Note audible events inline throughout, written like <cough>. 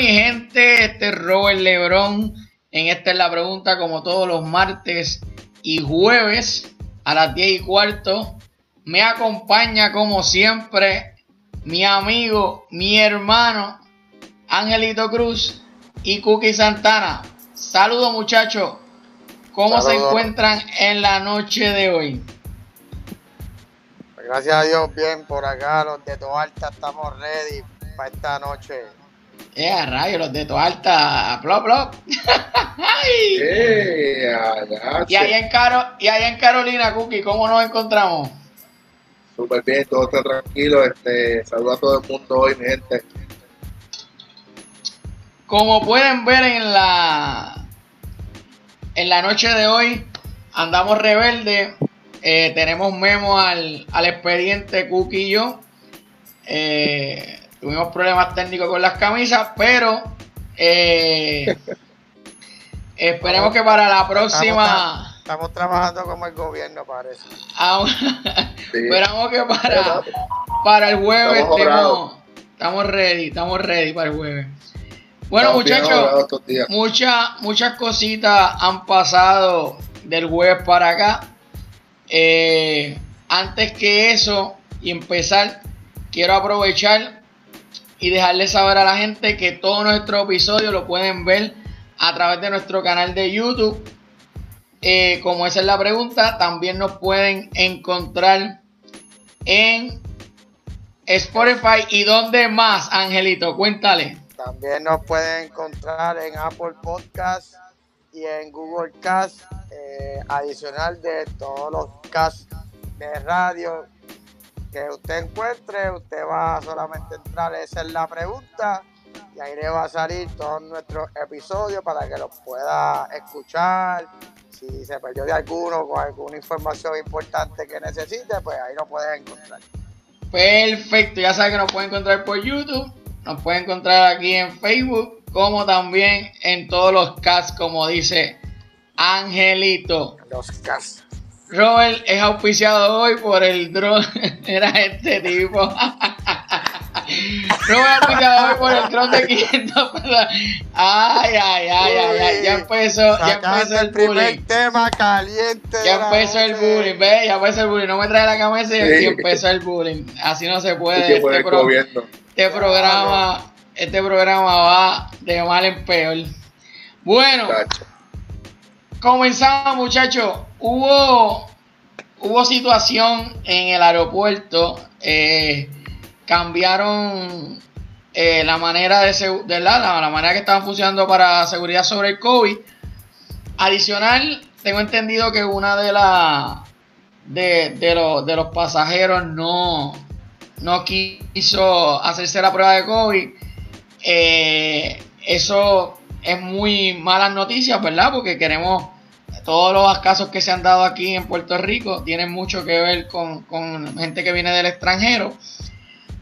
mi gente, este es Robert Lebrón. En esta es la pregunta, como todos los martes y jueves a las 10 y cuarto. Me acompaña, como siempre, mi amigo, mi hermano, Angelito Cruz y Cookie Santana. Saludos, muchachos. ¿Cómo se encuentran en la noche de hoy? Gracias a Dios, bien por acá. Los de Toalta estamos ready para esta noche. Eh, rayo, los de Toalta, plop, plop. <laughs> Eh, y, allá en Caro, y allá en Carolina, Cookie, ¿cómo nos encontramos? Súper bien, todo está tranquilo. Este, saludo a todo el mundo hoy, mi gente. Como pueden ver en la en la noche de hoy, andamos rebelde. Eh, tenemos memo al, al, expediente Cookie y yo. Eh, tuvimos problemas técnicos con las camisas, pero eh, <laughs> esperemos que para la próxima. Estamos, trabajando como el gobierno, parece. <laughs> Esperamos que para, para el jueves estemos, estamos ready, estamos ready para el jueves. Bueno, muchachos, muchas, muchas cositas han pasado del jueves para acá. Eh, antes que eso y empezar, quiero aprovechar y dejarles saber a la gente que todo nuestro episodio lo pueden ver a través de nuestro canal de YouTube. Eh, como esa es la pregunta, también nos pueden encontrar en Spotify y dónde más, Angelito, cuéntale. También nos pueden encontrar en Apple Podcast y en Google Cast, eh, adicional de todos los casts de radio que usted encuentre, usted va a solamente entrar, esa es la pregunta, y ahí le va a salir todos nuestros episodios para que los pueda escuchar. Si se perdió de alguno con alguna información importante que necesite, pues ahí lo puede encontrar. Perfecto, ya sabe que nos puede encontrar por YouTube nos puede encontrar aquí en Facebook, como también en todos los casts, como dice Angelito. Los casts. Robert es auspiciado hoy por el dron. <laughs> Era este tipo. Robert auspiciado hoy por el dron de 500 Ay, ay, ay, ay, ay. Ya empezó, ya empezó el, bullying. tema caliente. Ya empezó el bullying, ve, ya empezó el bullying. No me trae la camisa y empezó el bullying. Así no se puede. Este, este programa, este programa va de mal en peor. Bueno, comenzamos muchachos. Hubo, hubo situación en el aeropuerto. Eh, cambiaron eh, la manera de, de la, la, manera que estaban funcionando para seguridad sobre el COVID. Adicional, tengo entendido que una de las de, de, de los pasajeros no, no quiso hacerse la prueba de COVID. Eh, eso es muy malas noticias, ¿verdad? Porque queremos, todos los casos que se han dado aquí en Puerto Rico tienen mucho que ver con, gente que viene del extranjero.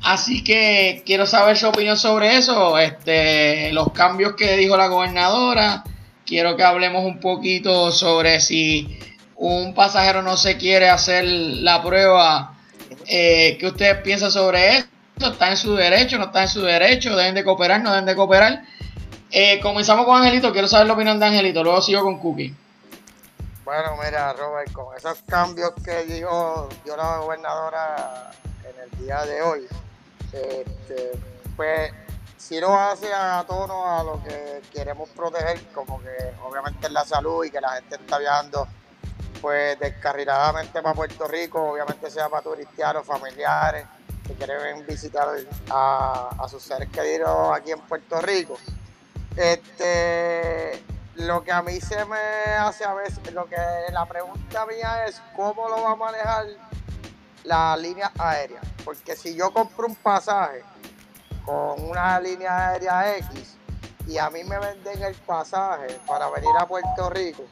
Así que quiero saber su opinión sobre eso, este, los cambios que dijo la gobernadora. Quiero que hablemos un poquito sobre si un pasajero no se quiere hacer la prueba eh, ¿Qué ustedes piensan sobre esto? ¿Está en su derecho? ¿No está en su derecho? ¿Deben de cooperar? ¿No deben de cooperar? Eh, comenzamos con Angelito. Quiero saber la opinión de Angelito. Luego sigo con Cookie. Bueno, mira, Robert, con esos cambios que dio, dio la gobernadora en el día de hoy, este, pues si lo hace a tono a lo que queremos proteger, como que obviamente es la salud y que la gente está viajando pues descarriladamente para Puerto Rico, obviamente sea para turistear familiares que quieren visitar a, sus seres queridos aquí en Puerto Rico. Este, lo que a mí se me hace a veces, lo que la pregunta mía es cómo lo va a manejar la línea aérea. Porque si yo compro un pasaje con una línea aérea X y a mí me venden el pasaje para venir a Puerto Rico,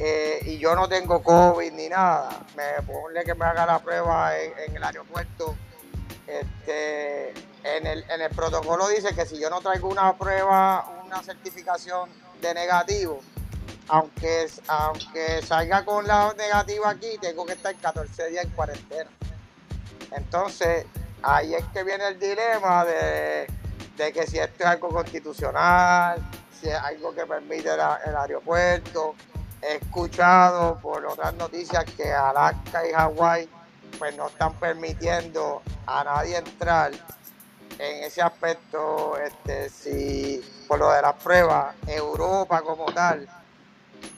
eh, y yo no tengo COVID ni nada, me pone que me haga la prueba en, el aeropuerto. Este, en, el, en el protocolo dice que si yo no traigo una prueba, una certificación de negativo, aunque, aunque salga con la negativa aquí, tengo que estar 14 días en cuarentena. Entonces, ahí es que viene el dilema de de que si esto es algo constitucional, si es algo que permite el aeropuerto. He escuchado por otras noticias que Alaska y Hawái pues no están permitiendo a nadie entrar en ese aspecto, este, si por lo de las pruebas, Europa como tal,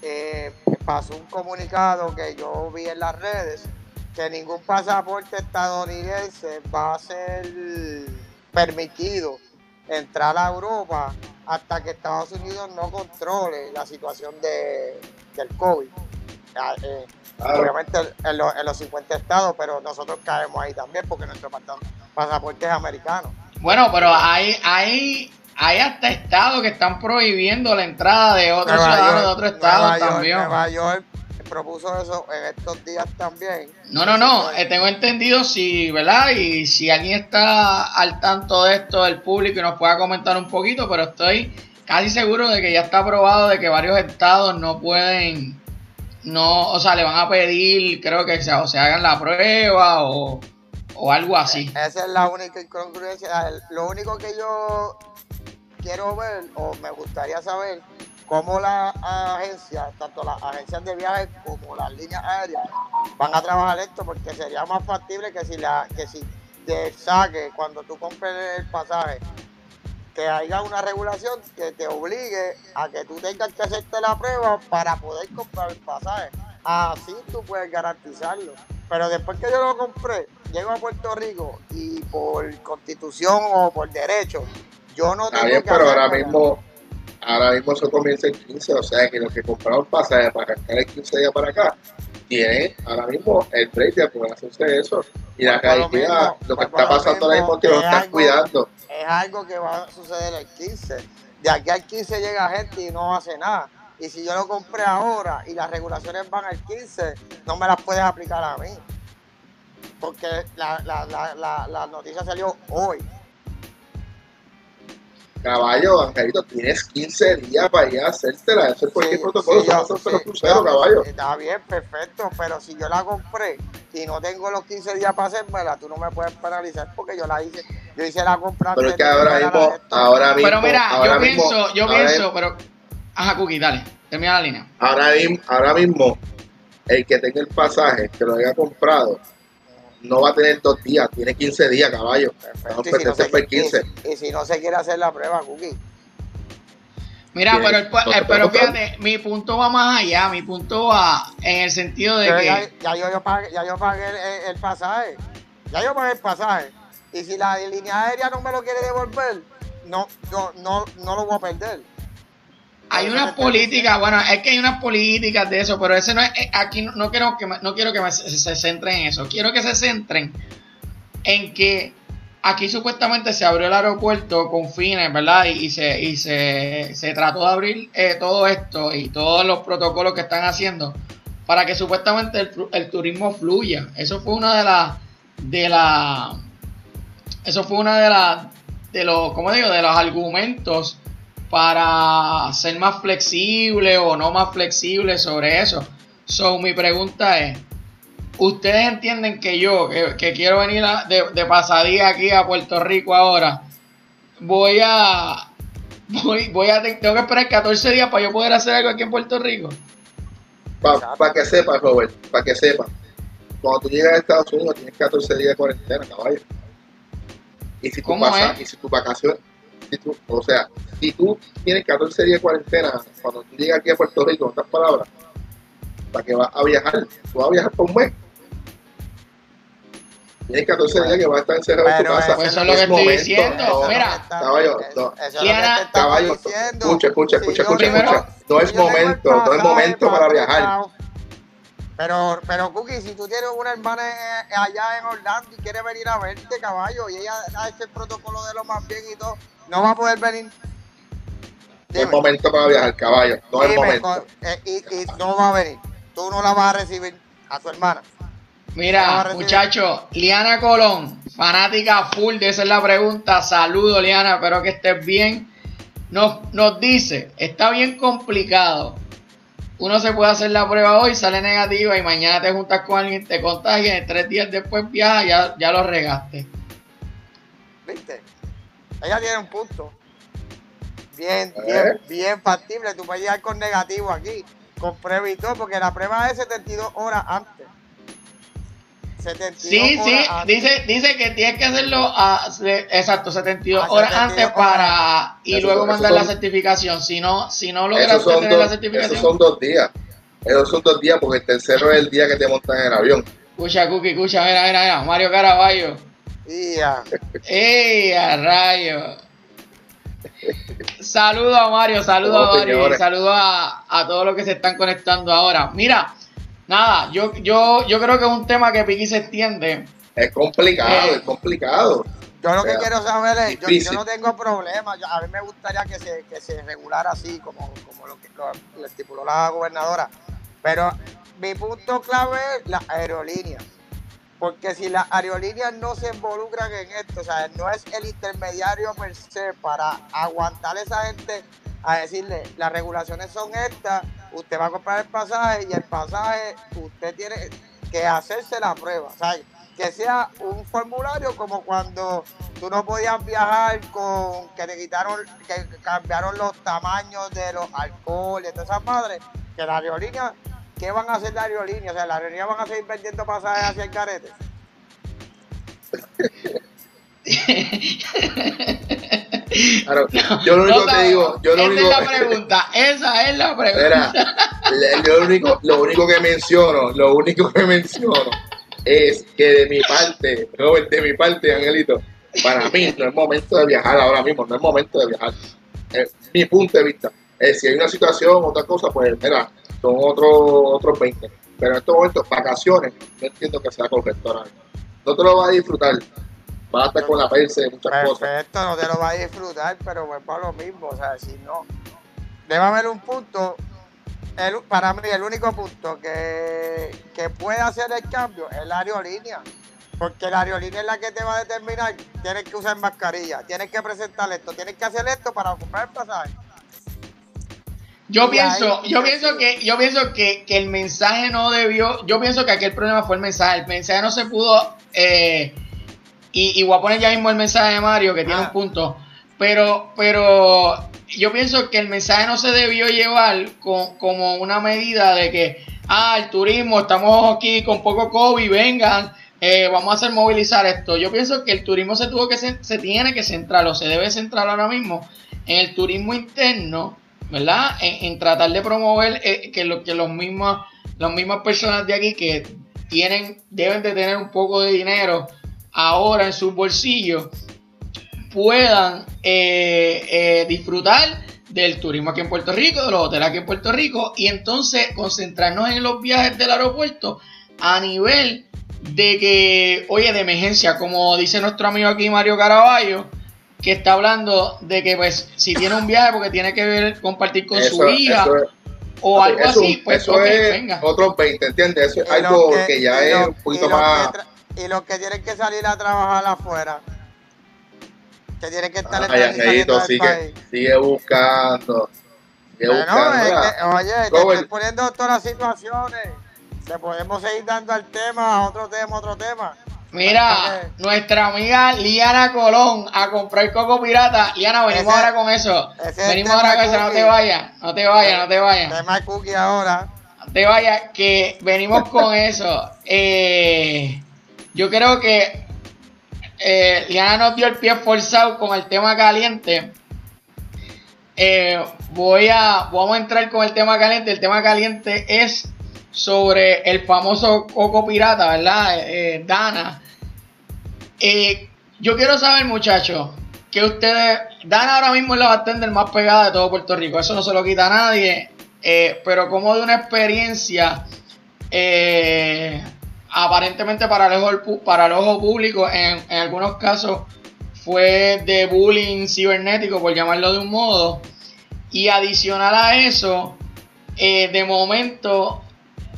eh, pasó un comunicado que yo vi en las redes que ningún pasaporte estadounidense va a ser permitido entrar a Europa hasta que Estados Unidos no controle la situación de, del COVID. Eh, obviamente en, los 50 estados, pero nosotros caemos ahí también porque nuestro pasaporte es americano. Bueno, pero hay, hay, hay hasta estados que están prohibiendo la entrada de otros ciudadanos de otros estados también. Nueva York propuso eso en estos días también. No, no, no, eh, tengo entendido si, ¿verdad? Y si alguien está al tanto de esto del público y nos pueda comentar un poquito, pero estoy casi seguro de que ya está aprobado de que varios estados no pueden, no, o sea, le van a pedir, creo que se, o se hagan la prueba o, o algo así. Esa es la única incongruencia. Lo único que yo quiero ver o me gustaría saber cómo las agencias, tanto las agencias de viajes como las líneas aéreas, van a trabajar esto porque sería más factible que si la que si te saque cuando tú compres el pasaje que haya una regulación que te obligue a que tú tengas que hacerte la prueba para poder comprar el pasaje. Así tú puedes garantizarlo. Pero después que yo lo compré, llego a Puerto Rico y por constitución o por derecho, yo no tengo que pero ahora mismo ahora mismo eso comienza el 15, o sea que los que compraron pasaje para arrancar el 15 días para acá, tienen ahora mismo el precio de poder hacerse eso. Y la realidad, lo, que está pasando ahora mismo que lo están cuidando. Es algo que va a suceder el 15. De aquí al 15 llega gente y no hace nada. Y si yo lo compré ahora y las regulaciones van al 15, no me las puedes aplicar a mí. Porque la, la, la, la noticia salió hoy. Caballo, Angelito, tienes 15 días para ir a hacértela. Eso es cualquier protocolo, sí, caballo. Está bien, perfecto, pero si yo la compré y no tengo los 15 días para hacérmela, tú no me puedes penalizar porque yo la hice, yo hice la compra. Pero es que ahora mismo, ahora mismo. Pero mira, yo pienso, yo pienso, pero. Ajá, Cookie, dale, termina la línea. Ahora, ahora mismo, el que tenga el pasaje, que lo haya comprado, no va a tener dos días, tiene 15 días, caballo. y, si no se, 15. Y, si no se quiere hacer la prueba, Cookie. Mira, pero, el, pero fíjate, mi punto va más allá, mi punto va en el sentido de que... Ya, yo, yo, pagué, ya yo pagué el, pasaje, ya yo pagué el pasaje. Y si la línea aérea no me lo quiere devolver, no, yo, no, no lo voy a perder. Hay unas políticas, bueno, es que hay unas políticas de eso, pero ese no es, eh, aquí no, quiero que no quiero que se, centren en eso, quiero que se centren en que aquí supuestamente se abrió el aeropuerto con fines, ¿verdad? Y, se, y se, se, trató de abrir eh, todo esto y todos los protocolos que están haciendo para que supuestamente el, el turismo fluya. Eso fue una de las de la eso fue una de las de los, ¿cómo digo? De los argumentos para ser más flexible o no más flexible sobre eso. So, mi pregunta es, ¿ustedes entienden que yo, que, quiero venir de, de, pasadía aquí a Puerto Rico ahora, voy a, voy, voy a, tengo que esperar 14 días para yo poder hacer algo aquí en Puerto Rico? Para que sepas, Robert, para que sepas. Cuando tú llegas a Estados Unidos tienes 14 días de cuarentena, caballo. Y si tú pasas, y si o sea, si tú tienes 14 días de cuarentena, cuando tú llegas aquí a Puerto Rico, en otras palabras, ¿para que vas a viajar? Tú vas a viajar por un mes. Tienes 14 días que vas a estar encerrado en tu casa. Eso es lo que estoy diciendo. Mira, caballo, no, caballo, escucha, escucha, escucha, escucha, escucha. No es momento, no es momento para viajar. Pero, pero Cookie, si tú tienes una hermana allá en Orlando y quiere venir a verte, caballo, y ella ha hecho el protocolo de lo más bien y todo, no va a poder venir. No es momento para viajar, caballo. No es momento. Eh, y, no va a venir. Tú no la vas a recibir a tu hermana. Mira, muchacho, Liana Colón, fanática full de esa es la pregunta. Saludo, Liana, espero que estés bien. Nos, nos dice, está bien complicado. Uno se puede hacer la prueba hoy, sale negativa y mañana te juntas con alguien, te contagias y tres días después viajas, ya, ya lo regaste. ¿Viste? ella tiene un punto. Bien, bien, bien factible. Tú puedes llegar con negativo aquí, con prueba y todo, porque la prueba es 72 horas antes. 72 sí, sí, Dice, dice que tienes que hacerlo a, exacto, 72 horas antes para y luego mandar la certificación. Si no, si no logras tener la certificación. Esos son dos días. Esos son dos días porque el tercero es el día que te montan en el avión. Escucha, Cookie, escucha, mira, mira, mira, Mario Caraballo. ¡Ea! ¡Ea, rayo! Saludos a Mario, saludos a Mario, saludos a, a todos los que se están conectando ahora. Mira, nada, yo, yo, yo creo que es un tema que Piqui se extiende. Es complicado, eh, es complicado. Yo lo que quiero saber es, yo, no tengo problema, a mí me gustaría que se, que se regulara así, como, como lo que lo, estipuló la gobernadora, pero mi punto clave es la aerolínea. Porque si las aerolíneas no se involucran en esto, o sea, no es el intermediario per se para aguantar a esa gente a decirle, las regulaciones son estas, usted va a comprar el pasaje y el pasaje usted tiene que hacerse la prueba. Sea, que sea un formulario como cuando tú no podías viajar con que te quitaron, que cambiaron los tamaños de los alcoholes, todas esas madres, que la aerolínea ¿qué van a hacer la aerolínea? O sea, ¿la aerolínea van a seguir vendiendo pasajes hacia el carete? <laughs> Claro, <laughs> yo lo único que digo, yo lo esa único, es la pregunta, esa es la pregunta. yo lo único, lo único que menciono, lo único que menciono es que de mi parte, Robert, de mi parte, Angelito, para mí no es momento de viajar ahora mismo, no es momento de viajar. Es mi punto de vista. Es, si hay una situación, otra cosa, pues mira, son otros otros 20. Pero en estos momentos, vacaciones, no entiendo que sea correcto ahora No te lo vas a disfrutar. Vas a estar con la perse de muchas Perfecto, cosas. Perfecto, no te lo vas a disfrutar, pero es para lo mismo. O sea, si no, debe haber un punto. El, para mí, el único punto que, que puede hacer el cambio es la aerolínea. Porque la aerolínea es la que te va a determinar. Tienes que usar mascarilla, tienes que presentar esto, tienes que hacer esto para comprar el pasaje. Yo pienso, yo pienso que, yo pienso que, el mensaje no debió, yo pienso que aquel problema fue el mensaje, el mensaje no se pudo, eh, y, voy a poner ya mismo el mensaje de Mario, que tiene un ah. punto, pero, pero yo pienso que el mensaje no se debió llevar como una medida de que, ah, el turismo, estamos aquí con poco COVID, vengan, eh, vamos a hacer movilizar esto. Yo pienso que el turismo se tuvo que se tiene que centrar o se debe centrar ahora mismo en el turismo interno ¿verdad? En, tratar de promover eh, que, lo, que los mismos, las mismas personas de aquí que tienen, deben de tener un poco de dinero ahora en sus bolsillos, puedan eh, eh, disfrutar del turismo aquí en Puerto Rico, de los hoteles aquí en Puerto Rico, y entonces concentrarnos en los viajes del aeropuerto a nivel de que, oye, de emergencia, como dice nuestro amigo aquí Mario Caraballo, que está hablando de que pues si tiene un viaje porque tiene que ver, compartir con su hija o algo así, pues eso es venga. Otros 20, ¿entiendes? Eso es algo que, ya es un poquito más... y los que tienen que salir a trabajar afuera, que tienen que estar ah, en sigue, sigue buscando. Sigue buscando. oye, te estoy poniendo todas las situaciones. Le podemos seguir dando al tema, otro tema, otro tema. Mira, nuestra amiga Liana Colón a comprar coco pirata. Liana, venimos ahora con eso. Venimos ahora con eso, no te vayas, no te vayas, no te vayas. Tema cookie ahora. No te vayas, que venimos con eso. <laughs> Eh, yo creo que eh, Liana nos dio el pie forzado con el tema caliente. Eh, voy a, vamos a entrar con el tema caliente. El tema caliente es sobre el famoso Coco Pirata, ¿verdad? Eh, Dana. Eh, yo quiero saber, muchachos, que ustedes. Dana ahora mismo es la bartender más pegada de todo Puerto Rico. Eso no se lo quita a nadie. Pero como de una experiencia. Aparentemente para el ojo, para el ojo público, en, en algunos casos fue de bullying cibernético, por llamarlo de un modo. Y adicional a eso, de momento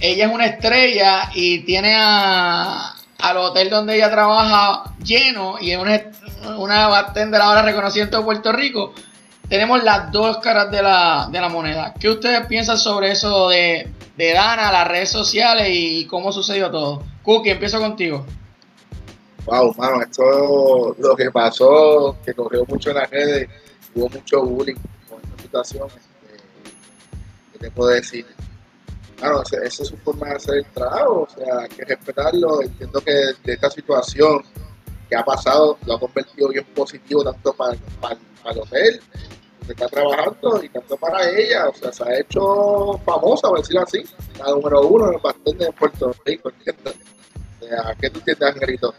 ella es una estrella y tiene a, al hotel donde ella trabaja lleno y es una, una bartender ahora reconocida en todo Puerto Rico. Tenemos las dos caras de la, de la moneda. ¿Qué ustedes piensan sobre eso de, de Dana, las redes sociales y cómo sucedió todo? Cookie, empiezo contigo. Wow, mano, esto lo que pasó, que corrió mucho en las redes, hubo mucho bullying con esta situación. Este, ¿Qué te puedo decir? Claro, esa es su forma de hacer el trabajo, o sea, hay que respetarlo. Entiendo que de esta situación que ha pasado lo ha convertido bien positivo tanto para, para, el hotel está trabajando y tanto para ella, o sea, se ha hecho famosa, por decirlo así, la número uno en el pastel de Puerto Rico, ¿entiendes? O sea, ¿qué tú entiendes, Angelito?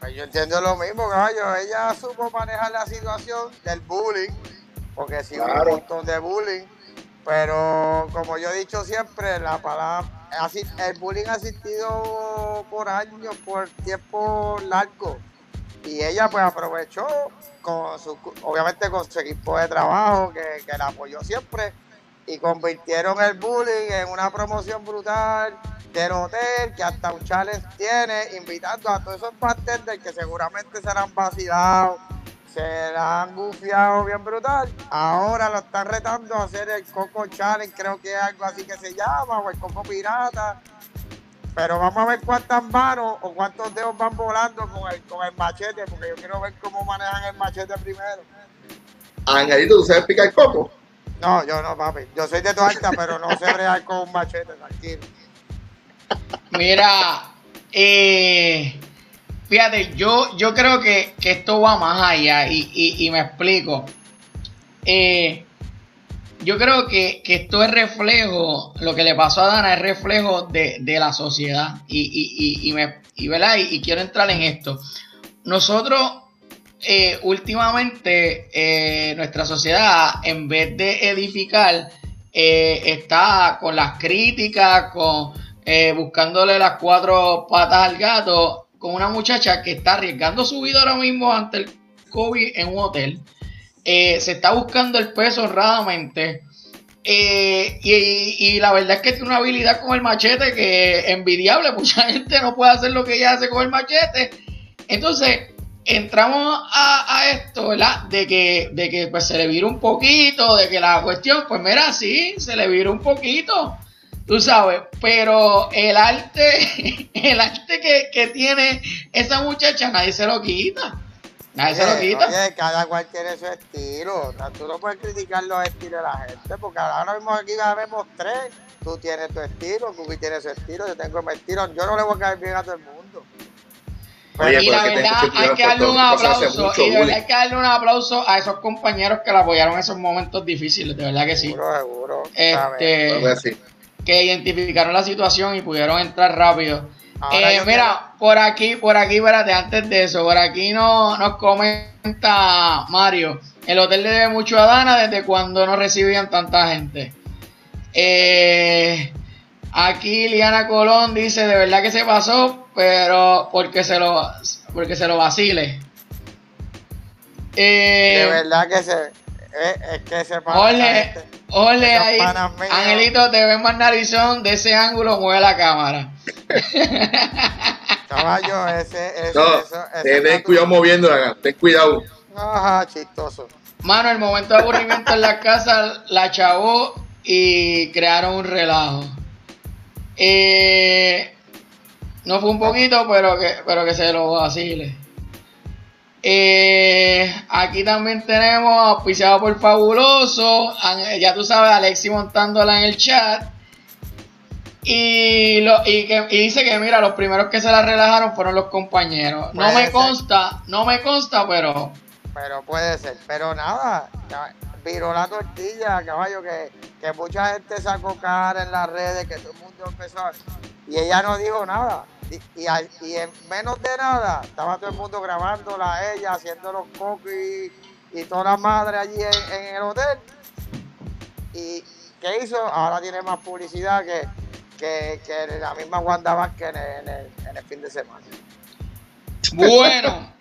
Pues yo entiendo lo mismo, caballo. Ella supo manejar la situación del bullying, porque sí hubo un montón de bullying, pero como yo he dicho siempre, la palabra, el bullying ha existido por años, por tiempo largo, y ella pues aprovechó con su, obviamente con su equipo de trabajo que, que la apoyó siempre y convirtieron el bullying en una promoción brutal del hotel que hasta un challenge tiene invitando a todos esos bartenders que seguramente serán vacilados se la han gufiado bien brutal. Ahora lo están retando a hacer el Coco Challenge, creo que es algo así que se llama, o el Coco Pirata. Pero vamos a ver cuántas manos o cuántos dedos van volando con el, con el machete, porque yo quiero ver cómo manejan el machete primero. Angelito, ¿tú sabes picar coco? No, yo no, papi. Yo soy de alta, pero no sé real con un machete, tranquilo. Mira, eh, Fíjate, yo, yo creo que, esto va más allá y, me explico. Eh, yo creo que, esto es reflejo, lo que le pasó a Dana es reflejo de, la sociedad y, y, me, y, quiero entrar en esto. Nosotros eh, últimamente eh, nuestra sociedad en vez de edificar está con las críticas, con buscándole las cuatro patas al gato con una muchacha que está arriesgando su vida ahora mismo ante el COVID en un hotel. Eh, se está buscando el peso honradamente. Eh, y, la verdad es que tiene una habilidad con el machete que es envidiable. <laughs> Mucha gente no puede hacer lo que ella hace con el machete. Entonces, entramos a, esto, ¿verdad? De que, de que pues se le vira un poquito, de que la cuestión, pues mira, sí, se le vira un poquito. Tú sabes, pero el arte, <laughs> el arte que, tiene esa muchacha, nadie se lo quita. Nadie se lo quita. Oye, cada cual tiene su estilo. tú no puedes criticar los estilos de la gente, porque ahora mismo aquí vemos tres. Tú tienes tu estilo, Cookie tiene su estilo, yo tengo mi estilo. Yo no le voy a caer bien a todo el mundo. Oye, y la verdad, hay que darle un aplauso. Y de verdad hay que darle un aplauso a esos compañeros que la apoyaron en esos momentos difíciles, de verdad que sí. Seguro, seguro. Este, que identificaron la situación y pudieron entrar rápido. Eh, mira, por aquí, por aquí, espérate, antes de eso, por aquí no, nos comenta Mario. El hotel le debe mucho a Dana desde cuando no recibían tanta gente. Eh, aquí Liana Colón dice, de verdad que se pasó, pero porque se lo, porque se lo vacile. Eh, de verdad que se, es, que se Ole, ole ahí. Angelito, te ves más narizón de ese ángulo, mueve la cámara. <laughs> Caballo, ese, ese, no, eso, ten cuidado moviéndola, ten cuidado. Ajá, chistoso. Mano, el momento de aburrimiento en la casa la chavó y crearon un relajo. Eh, no fue un poquito, pero que, pero que se lo vacile. Eh, aquí también tenemos auspiciado por Fabuloso. Ya tú sabes, Alexi montándola en el chat. Y, lo, y, que, dice que mira, los primeros que se la relajaron fueron los compañeros. no me consta, no me consta, pero. Pero puede ser. Pero nada, viró la tortilla, caballo, que, que mucha gente sacó cara en las redes, que todo el mundo empezó. Y ella no dijo nada. Y, en menos de nada, estaba todo el mundo grabándola ella, haciendo los cookies y toda la madre allí en, el hotel. ¿Y qué hizo? Ahora tiene más publicidad que, que, la misma Wanda Vázquez en el, en, el, fin de semana. Bueno,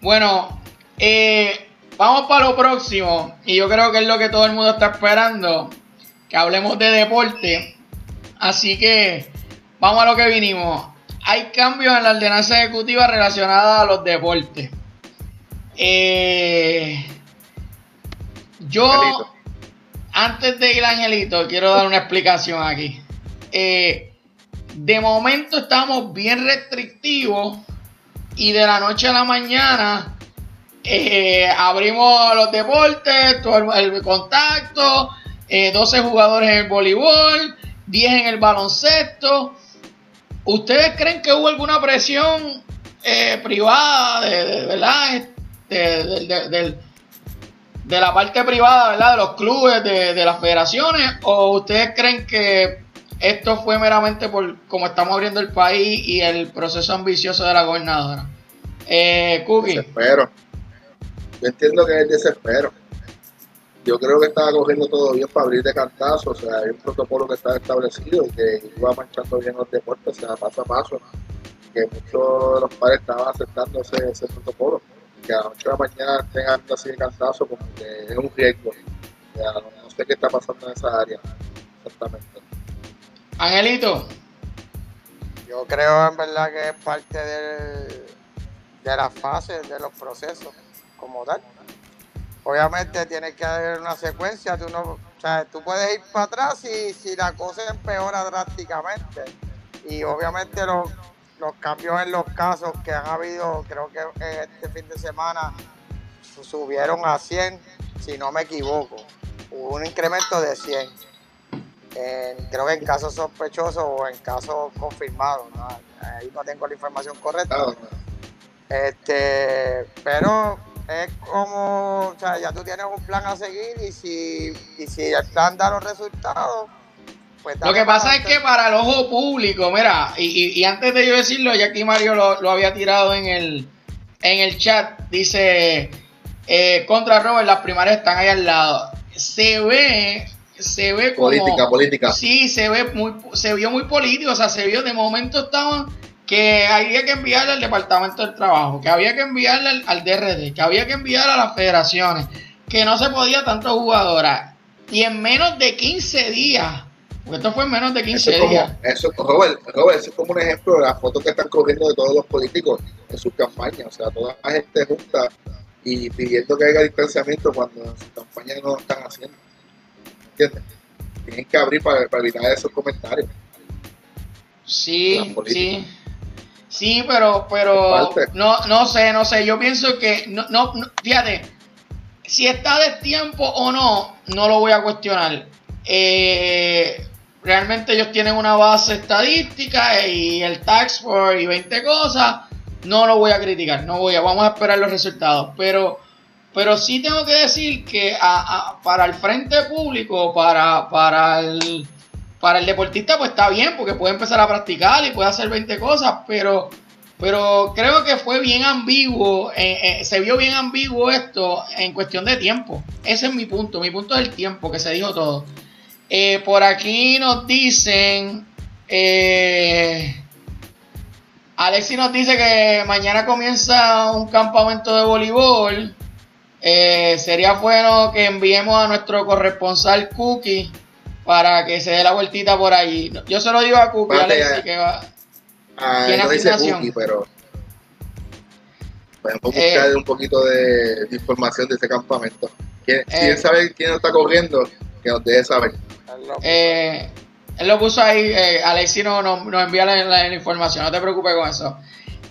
bueno, eh, vamos para lo próximo. Y yo creo que es lo que todo el mundo está esperando. Que hablemos de deporte. Así que Vamos a lo que vinimos. Hay cambios en la ordenanza ejecutiva relacionada a los deportes. Eh, yo, antes de ir Angelito, quiero dar una explicación aquí. Eh, de momento estamos bien restrictivos y de la noche a la mañana eh, abrimos los deportes, todo el, contacto, 12 eh, jugadores en el voleibol, 10 en el baloncesto. ¿Ustedes creen que hubo alguna presión eh, privada de, verdad de, de, la parte privada ¿verdad? de los clubes, de, las federaciones? ¿O ustedes creen que esto fue meramente por cómo estamos abriendo el país y el proceso ambicioso de la gobernadora? Eh, Cookie. Desespero. Yo entiendo que es desespero. Yo creo que estaba cogiendo todo bien para abrir de cantazo, o sea, hay un protocolo que está establecido y que iba manchando bien los deportes, o sea, paso a paso, que muchos de los padres estaban aceptando ese, ese protocolo, que a las 8 de la mañana estén así de cantazo como que es un riesgo. no sé qué está pasando en esa área, exactamente. Angelito. Yo creo en verdad que es parte de las fases, de los procesos como tal. Obviamente tienes que haber una secuencia, tú, no, o sea, tú puedes ir para atrás si, si la cosa empeora drásticamente. Y obviamente los, los cambios en los casos que han habido, creo que este fin de semana subieron a 100, si no me equivoco. Hubo un incremento de 100 creo que en casos sospechosos o en casos confirmados, ahí no tengo la información correcta. Este, pero es como, o sea, ya tú tienes un plan a seguir y si, y si el plan da los resultados, pues Lo que pasa es que para el ojo público, mira, y, antes de yo decirlo, ya aquí Mario lo, había tirado en el, en el chat, dice, eh, contra Robert, las primarias están ahí al lado. Se ve se ve como política política sí se ve muy se vio muy político o sea se vio de momento estaban que había que enviarle al departamento del trabajo que había que enviarle al, DRD que había que enviar a las federaciones que no se podía tanto jugadoras y en menos de 15 días porque esto fue en menos de 15 días eso Robert, Robert, eso es como un ejemplo de las fotos que están corriendo de todos los políticos en sus campañas o sea toda la gente junta y pidiendo que haya distanciamiento cuando sus campañas no lo están haciendo tienen que abrir para, evitar esos comentarios. Sí, sí. Sí, pero, pero no, no sé, no sé. Yo pienso que no, no, fíjate, si está de tiempo o no, no lo voy a cuestionar. Eh, realmente ellos tienen una base estadística y el tax for y 20 cosas. No lo voy a criticar, no voy a, vamos a esperar los resultados. Pero pero sí tengo que decir que para el frente público, para, para, el, para el deportista, pues está bien, porque puede empezar a practicar y puede hacer 20 cosas, pero, pero creo que fue bien ambiguo, eh, eh, se vio bien ambiguo esto en cuestión de tiempo. Ese es mi punto, mi punto es el tiempo, que se dijo todo. Eh, por aquí nos dicen... Alexi nos dice que mañana comienza un campamento de voleibol. Sería bueno que enviemos a nuestro corresponsal Cookie para que se dé la vueltita por ahí. Yo se lo digo a Cookie, Alexi, que va. Ah, no dice Cookie, pero podemos buscar eh, un poquito de, información de ese campamento. ¿Quién, eh, sabe quién está corriendo? Que nos deje saber. Eh, él lo puso ahí, eh, Alexi nos no, envía la, la, información, no te preocupes con eso.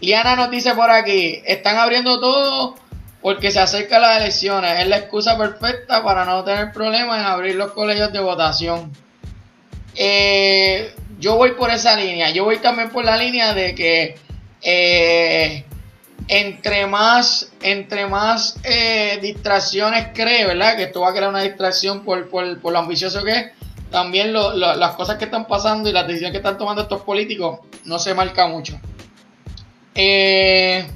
Liana nos dice por aquí, están abriendo todo porque se acercan las elecciones. Es la excusa perfecta para no tener problemas en abrir los colegios de votación. Eh, yo voy por esa línea. Yo voy también por la línea de que eh, entre más, entre más eh, distracciones cree, ¿verdad? Que esto va a crear una distracción por, lo ambicioso que es. También las cosas que están pasando y las decisiones que están tomando estos políticos no se marca mucho. Eh,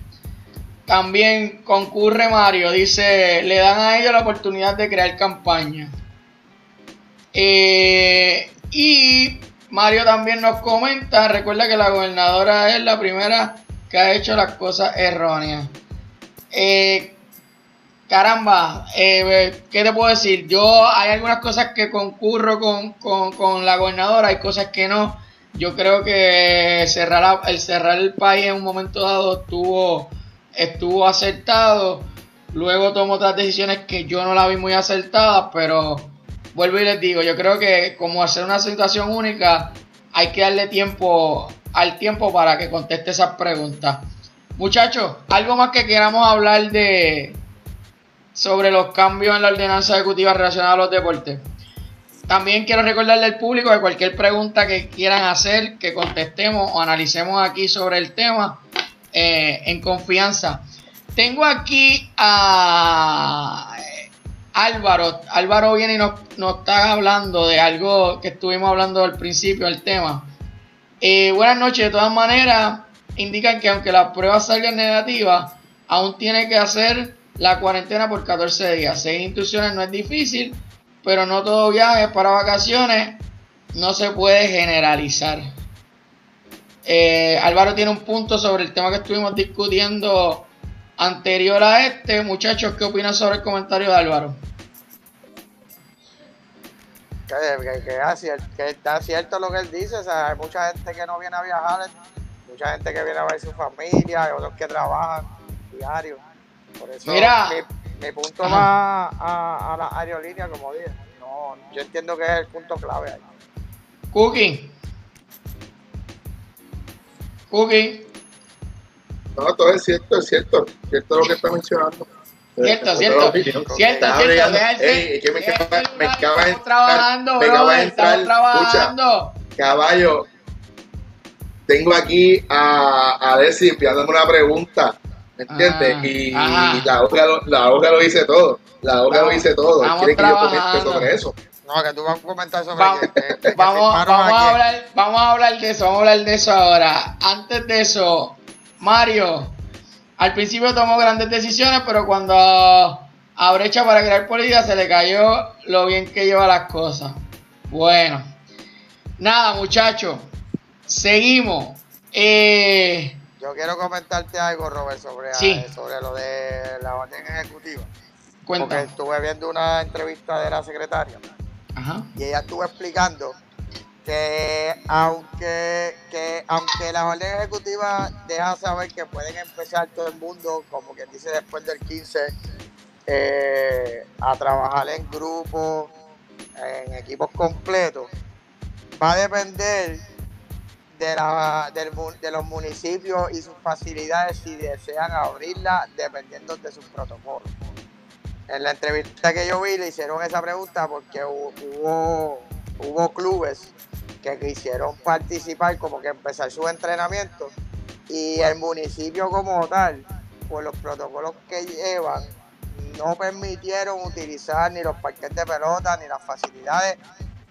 también concurre Mario, dice, le dan a ellos la oportunidad de crear campaña. Eh, y Mario también nos comenta, recuerda que la gobernadora es la primera que ha hecho las cosas erróneas. Eh, caramba, eh, ¿qué te puedo decir? Yo hay algunas cosas que concurro con, con, la gobernadora, hay cosas que no. Yo creo que cerrar el cerrar el país en un momento dado tuvo estuvo acertado. Luego tomó otras decisiones que yo no la vi muy acertadas, pero vuelvo y les digo, yo creo que como hacer una situación única, hay que darle tiempo al tiempo para que conteste esas preguntas. Muchachos, algo más que queramos hablar de sobre los cambios en la ordenanza ejecutiva relacionada a los deportes. También quiero recordarle al público que cualquier pregunta que quieran hacer, que contestemos o analicemos aquí sobre el tema eh, en confianza. Tengo aquí a eh, Álvaro. Álvaro viene y nos, está hablando de algo que estuvimos hablando al principio del tema. Eh, buenas noches, de todas maneras, indican que aunque las pruebas salgan negativas, aún tiene que hacer la cuarentena por 14 días. Seguir instrucciones no es difícil, pero no todo viaje para vacaciones no se puede generalizar. Eh, Álvaro tiene un punto sobre el tema que estuvimos discutiendo anterior a este. Muchachos, ¿qué opinan sobre el comentario de Álvaro? Que, está cierto lo que él dice. hay mucha gente que no viene a viajar, mucha gente que viene a ver su familia, hay otros que trabajan diario. Por eso Mira, mi punto va a, la aerolínea, como dije. No, yo entiendo que es el punto clave ahí. Cookie. Cookie. No, todo es cierto, es cierto. Cierto lo que está mencionando. Cierto, cierto, cierto, cierto, cierto, que me, me acaba de entrar, trabajando, me acaba de entrar, trabajando. caballo, tengo aquí a, a Desi enviándome una pregunta ¿Me entiendes? Ah, y, la hoja, lo, la hoja lo dice todo. La hoja lo dice todo. Quiere que yo comente sobre eso. No, que tú vas a comentar sobre vamos, vamos, vamos a hablar, vamos a hablar de eso, vamos a hablar de eso ahora. Antes de eso, Mario, al principio tomó grandes decisiones, pero cuando a Brecha para crear política se le cayó lo bien que lleva las cosas. Bueno, nada, muchachos, seguimos. Eh, yo quiero comentarte algo, Robert, sobre, sobre lo de la orden ejecutiva. Cuenta. Porque estuve viendo una entrevista de la secretaria y ella estuvo explicando que aunque, que aunque la orden ejecutiva deja saber que pueden empezar todo el mundo, como quien dice después del 15, eh, a trabajar en grupos, en equipos completos, va a depender de, los municipios y sus facilidades si desean abrirla dependiendo de sus protocolos. En la entrevista que yo vi le hicieron esa pregunta porque hubo, hubo clubes que quisieron participar, como que empezar su entrenamiento y el municipio como tal, por los protocolos que llevan, no permitieron utilizar ni los parques de pelota ni las facilidades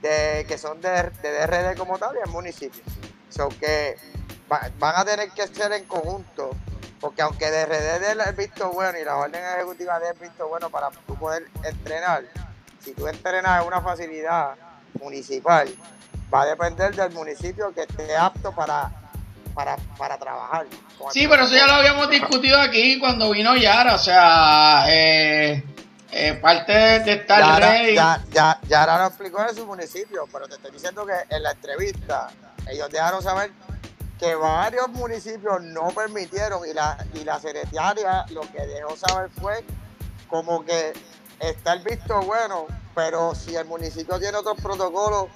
de, que son de, de DRD como tal y el municipio. So que van a tener que ser en conjunto, porque aunque DRD dé el visto bueno y la orden ejecutiva dé el visto bueno para tú poder entrenar, si tú entrenas en una facilidad municipal, va a depender del municipio que esté apto para, para, trabajar. Sí, pero eso ya lo habíamos discutido aquí cuando vino Yara, o sea, eh, eh, parte de estar Yara, Ya, ya, Yara lo explicó en su municipio, pero te estoy diciendo que en la entrevista ellos dejaron saber que varios municipios no permitieron y la, y la secretaria lo que dejó saber fue como que está el visto bueno, pero si el municipio tiene otros protocolos,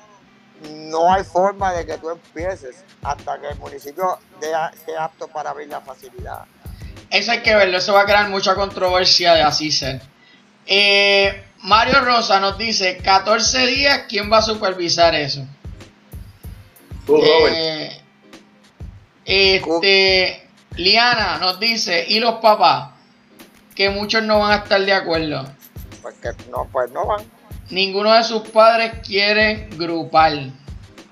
no hay forma de que tú empieces hasta que el municipio esté apto para abrir la facilidad. Eso hay que verlo, eso va a crear mucha controversia de así ser. Eh, Mario Rosa nos dice, 14 días, ¿quién va a supervisar eso? Eh, este, Liana nos dice, ¿y los papás? Que muchos no van a estar de acuerdo. Pues que no, pues no van. Ninguno de sus padres quiere grupal.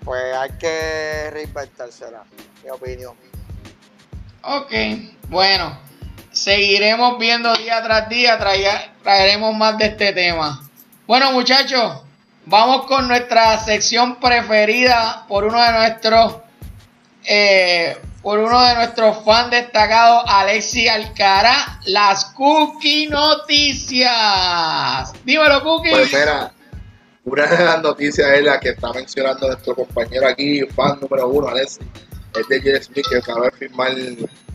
Pues hay que reinventársela, mi opinión. Ok, bueno, seguiremos viendo día tras día, traeremos más de este tema. Bueno, muchachos, Vamos con nuestra sección preferida por uno de nuestros eh, por uno de nuestros fans destacados, Alexi Alcara, las Cookie Noticias. Dímelo, Cookie. Pues mira, una de las noticias es la que está mencionando nuestro compañero aquí, fan número uno, Alexi, es de Jerry Smith, que acaba de firmar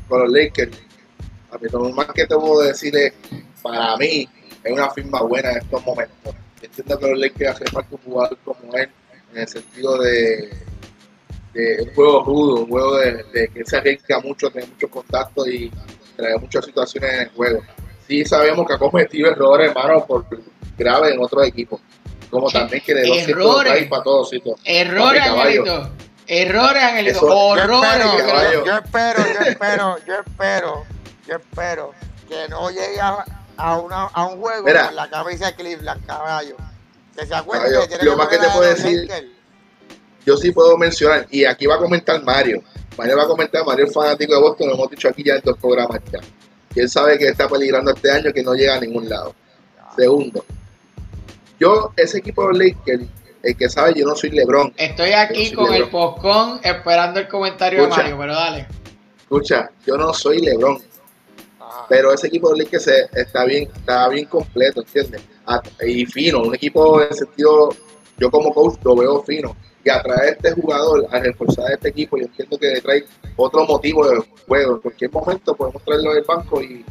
con los Lakers. A mí lo más que te puedo decir es, para mí, es una firma buena en estos momentos entiendo que los Lakers hace falta un jugador como él, en el sentido de, un juego rudo, un juego de, que se arriesga mucho, tiene mucho contacto y trae muchas situaciones en el juego. Sí sabemos que ha cometido errores, hermano, por grave en otros equipos. Como también que de los errores para todos sitios. Errores, Angelito. Errores, Angelito. Horrores. Yo espero, yo espero, yo espero, yo espero, que no llegue a, una, a un juego con la cabeza de Cleveland, caballo. Que se acuerde que tiene lo más que te puedo decir, yo sí puedo mencionar, y aquí va a comentar Mario. Mario va a comentar, Mario es fanático de Boston, lo hemos dicho aquí ya en dos programas ya. Y él sabe que está peligrando este año, que no llega a ningún lado. Segundo, yo, ese equipo de Lakers, el que sabe, yo no soy LeBron. Estoy aquí con el postcón esperando el comentario de Mario, pero dale. Escucha, yo no soy LeBron. Pero ese equipo de Lakers está bien, está bien completo, ¿entiendes? Y fino, un equipo en sentido, yo como coach lo veo fino. Y a través de este jugador, a reforzar este equipo, yo entiendo que trae otro motivo de juego. En cualquier momento podemos traerlo del banco y,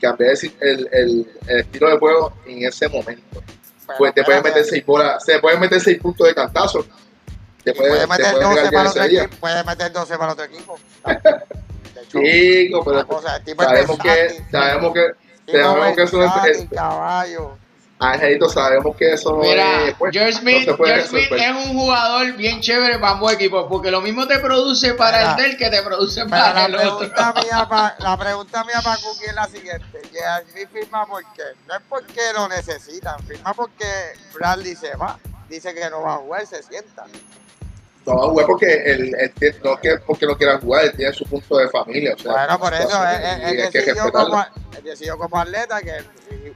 cambiar el, el estilo de juego en ese momento pues te pueden meter seis bolas, se pueden meter seis puntos de cantazo. Te puede, meter 12 para otro equipo, puede meter 12 para otro equipo. Chico, pero sabemos que, sabemos que, sabemos que eso es, caballo. Angelito, sabemos que eso Mira, es, pues, George Smith, George Smith es un jugador bien chévere para ambos equipos, porque lo mismo te produce para el del que te produce para el otro. Mía la pregunta mía para Cookie es la siguiente: George Smith firma porque no es porque lo necesitan, firma porque Bradley se va, dice que no va a jugar, se sienta no va a jugar porque él, él, no que porque no quiera jugar, él tiene su punto de familia. O sea, bueno, por eso él, decidió como, decidió como atleta que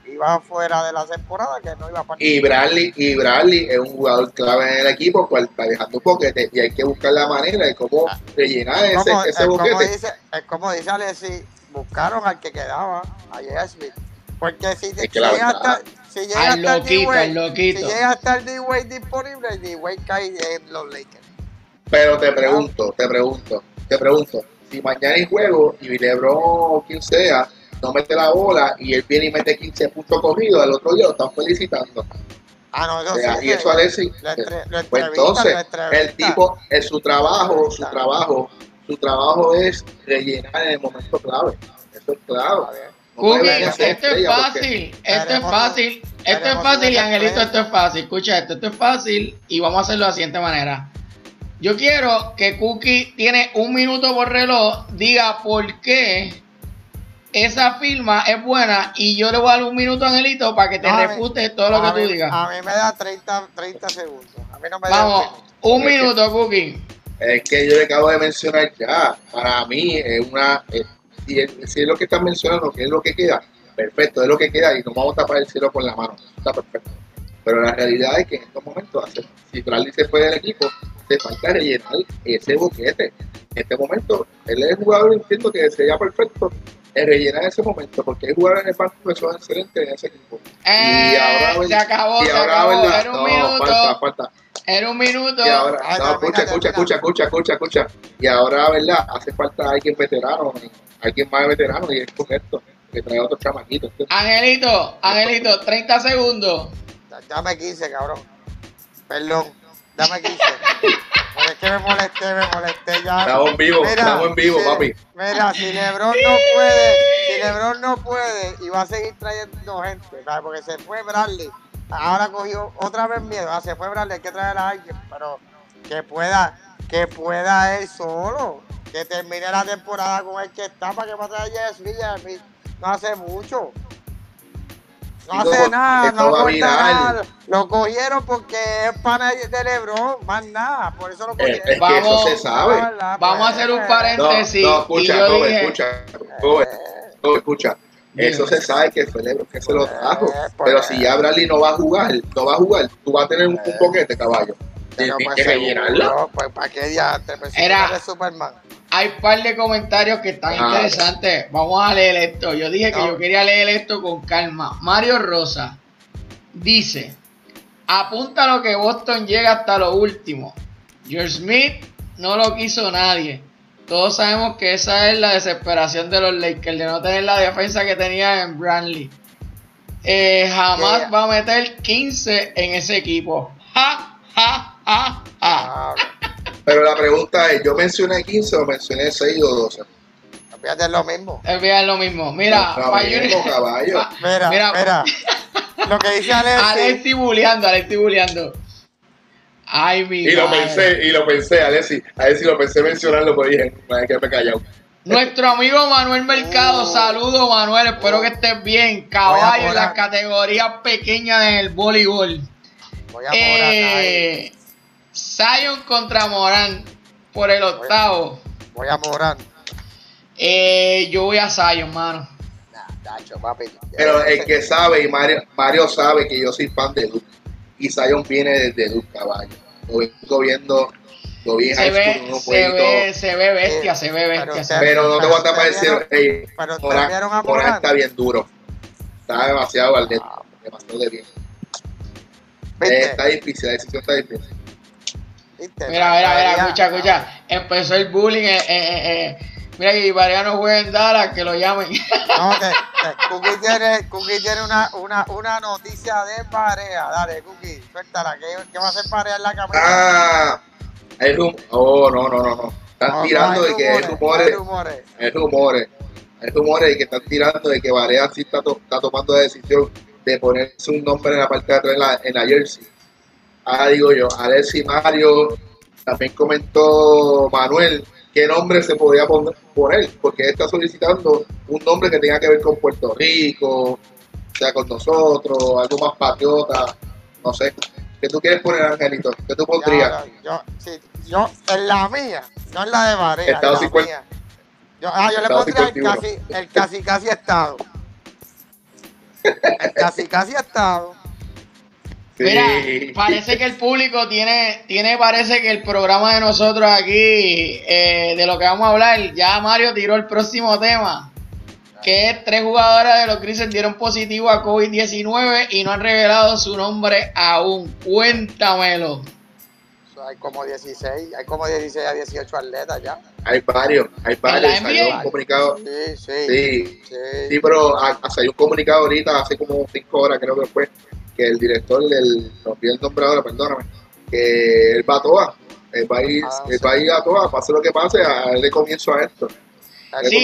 iba fuera de la temporada, que no iba a participar. Y Bradley, y Bradley es un jugador clave en el equipo, cual está dejando boquete y hay que buscar la manera de cómo ah. rellenar ese, ese boquete. Como dice, es como dice Alessi, buscaron al que quedaba, a. Smith. Porque si, si llega hasta, si llega hasta el D-Way si llega hasta el D-Way disponible, el D-Way cae en los Lakers. Pero te pregunto, te pregunto, te pregunto, si mañana hay juego y LeBron o quien sea no mete la bola y él viene y mete 15 puntos corridos, al otro día lo están felicitando. Ah, no, no, y eso Alexis, pues entonces el tipo, es su trabajo, su trabajo, su trabajo es rellenar en el momento clave. Eso es claro. esto es fácil, esto es fácil, esto es fácil y Angelito, esto es fácil. Escucha esto, esto es fácil y vamos a hacerlo de la siguiente manera. Yo quiero que Cookie tiene un minuto por reloj, diga por qué esa firma es buena y yo le voy a dar un minuto a Angelito para que te refute todo lo que tú digas. A mí me da 30, 30 segundos. A mí no me Vamos, un minuto, Cookie. Es que yo le acabo de mencionar ya. Para mí es una. si, es, lo que están mencionando, que es lo que queda, perfecto, es lo que queda y nos vamos a tapar el cielo con la mano. Está perfecto. Pero la realidad es que en estos momentos, si Bradley se fue del equipo, te falta rellenar ese boquete. En este momento, él es el jugador, entiendo que sería perfecto es rellenar ese momento, porque hay jugadores en el banco que son excelentes en ese equipo. Eh, y ahora, se acabó, se acabó. Era un minuto. Falta, falta. Era un minuto. Y ahora, no, escucha, escucha, escucha, escucha, escucha, escucha. Y ahora, ¿verdad? Hace falta alguien veterano, alguien más veterano, y es correcto, que trae otros chamaquitos. Angelito, Angelito, 30 segundos. Dame 15, cabrón. Perdón, dame 15. Es que me molesté, me molesté ya. Estamos en vivo, estamos en vivo, papi. Mira, si Lebron no puede, si Lebron no puede y va a seguir trayendo gente, ¿sabes? porque se fue Bradley. Ahora cogió otra vez miedo. Ah, se fue Bradley, hay que traer a alguien, pero que pueda, que pueda él solo. Que termine la temporada con el que está para que va a traer a Jess No hace mucho. No hace nada, no aporta nada. Lo cogieron porque es pana de Lebron, más nada. Por eso lo cogieron. Es, que eso se sabe. Vamos a hacer un paréntesis. No, escucha, no, escucha, no, escucha. Eso se sabe que fue Lebron que se lo trajo. Eh, pues, pero si ya Bradley no va a jugar, no va a jugar, tú vas a tener un, un boquete, caballo. Tienes que rellenarlo. Pues, ¿para qué ya te Era Superman? hay un par de comentarios que están ah. interesantes. Vamos a leer esto. Yo dije que yo quería leer esto con calma. Mario Rosa dice: Apunta lo que Boston llega hasta lo último. George Smith no lo quiso nadie. Todos sabemos que esa es la desesperación de los Lakers, de no tener la defensa que tenía en Brantley. Eh, jamás va a meter 15 en ese equipo. Ja, ja, <laughs> Pero la pregunta es, ¿yo mencioné 15 o mencioné 6 o 12? Fíjate, lo mismo. Es lo mismo. Mira, no, caballo, caballo. <laughs> Mira, mira, mira. Lo que dice Alexi. Alexi buleando, Alexi buleando. Ay, mi Y lo pensé, y lo pensé, Alexi. Alexi lo pensé mencionarlo, pero dije, hay que me callado. Nuestro amigo Manuel Mercado, oh. saludos Manuel, espero que estés bien. Caballo en las categorías pequeñas en el voleibol. Voy a eh, Zion contra Morán por el octavo. Voy a Morán. Eh, yo voy a Zion, mano. Pero el que sabe, y Mario, Mario sabe que yo soy fan de Duke. Y Zion viene desde Duke, caballo. Lo vengo viendo se, ve, se, ve, se ve bestia, se ve bestia. Pero, no te voy a tapar decir, hey, Morán, está bien duro. Está demasiado al ah. demasiado de bien. Eh, está difícil, la decisión está difícil. Mira, mira, mira, escucha, escucha. Empezó el bullying. Eh, eh, eh. Mira, y Mariano juega en Dallas, que lo llamen. No, <laughs> que, Cookie tiene, Cookie tiene una, una, una noticia de pareja. Dale, Cookie, suéltala. ¿Qué, qué va a hacer pareja en la camisa? Ah, hay rumores. Oh, no, no, no, no. Están tirando de que hay rumores. Hay rumores. Hay rumores. Hay rumores de que están tirando de que Varea sí está, está tomando la decisión de ponerse un nombre en la parte de atrás en la, en la jersey. Ahora digo yo, Alexi Mario, también comentó Manuel qué nombre se podía poner, él, porque él está solicitando un nombre que tenga que ver con Puerto Rico, sea con nosotros, algo más patriota, no sé. ¿Qué tú quieres poner, Angelito? ¿Qué tú pondrías? yo, sí, yo, en la mía, no en la de Varea, en la mía. Yo, ah, yo le pondría el casi, el casi casi estado. El casi casi estado. Mira, parece que el público tiene, tiene, parece que el programa de nosotros aquí, eh, de lo que vamos a hablar, ya Mario tiró el próximo tema, que es tres jugadoras de los Grises dieron positivo a COVID-19 y no han revelado su nombre aún. Cuéntamelo. Hay como 16, hay como 16 a 18 atletas ya. Hay varios, hay varios. Hay un comunicado. Sí, sí. Sí, sí. pero hay un comunicado ahorita, hace como 5 horas creo que fue, que el director del, no el nombre ahora, perdóname, que él va a todas, él va a ir, ah, él va a, ir a todas, pase lo que pase, a darle comienzo a esto. Sí,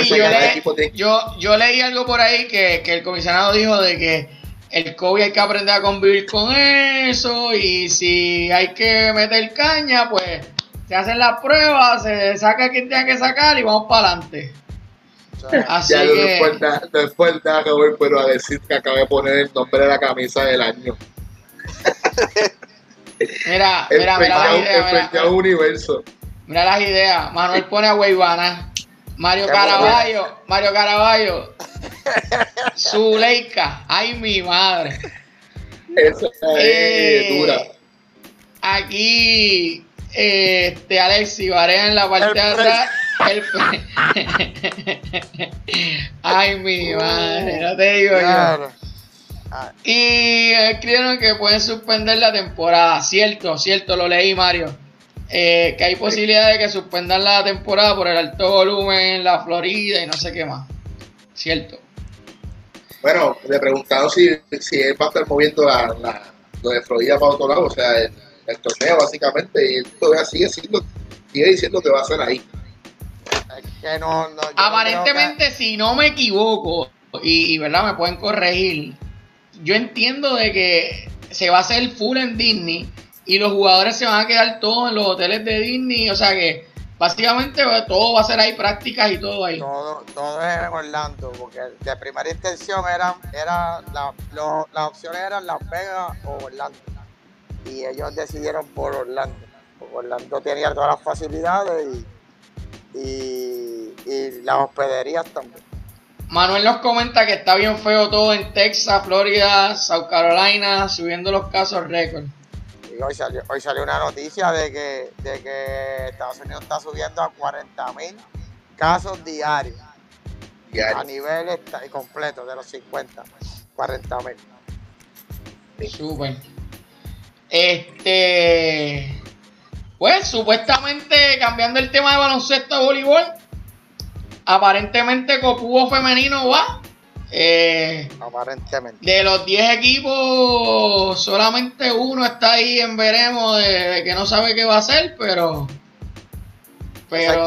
yo, yo, leí algo por ahí que, que el comisionado dijo de que el COVID hay que aprender a convivir con eso y si hay que meter caña, pues se hacen las pruebas, se saca quien tenga que sacar y vamos para adelante. Así ya que... después, después pero a decir que acabé de poner el nombre de la camisa del año. <laughs> mira, mira, mira las ideas. Mira, universo. mira las ideas. Manuel pone a Weibana. Mario Caraballo, Mario Caraballo. Zuleika. Ay, mi madre. Esa es eh, dura. Aquí, este, Alexi Varea en la parte de atrás. <laughs> Ay, mi madre, no te digo yo. Y escribieron que pueden suspender la temporada. Cierto, cierto, lo leí, Mario. Eh, que hay posibilidad de que suspendan la temporada por el alto volumen en la Florida y no sé qué más. Cierto. Bueno, le preguntaron si, si él va a estar moviendo la, lo de Florida para otro lado, o sea, el, torneo básicamente, y él todavía sigue, sigue diciendo que va a ser ahí. Aparentemente, si no me equivoco, y, verdad me pueden corregir, yo entiendo de que se va a hacer full en Disney y los jugadores se van a quedar todos en los hoteles de Disney, o sea que básicamente todo va a ser ahí prácticas y todo ahí. Todo, todo es en Orlando, porque de primera intención eran, era la, las opciones eran Las Vegas o Orlando. Y ellos decidieron por Orlando. Orlando tenía todas las facilidades y y, las hospederías también. Manuel nos comenta que está bien feo todo en Texas, Florida, South Carolina, subiendo los casos récord. hoy, salió, hoy salió una noticia de que, de que Estados Unidos está subiendo a 40 mil casos diarios. A nivel completo de los 50, 40 mil. Súper. Este. Pues supuestamente, cambiando el tema de baloncesto a voleibol, aparentemente Copubo femenino va. Eh, aparentemente. De los 10 equipos, solamente uno está ahí en veremos de, que no sabe qué va a hacer, pero Pero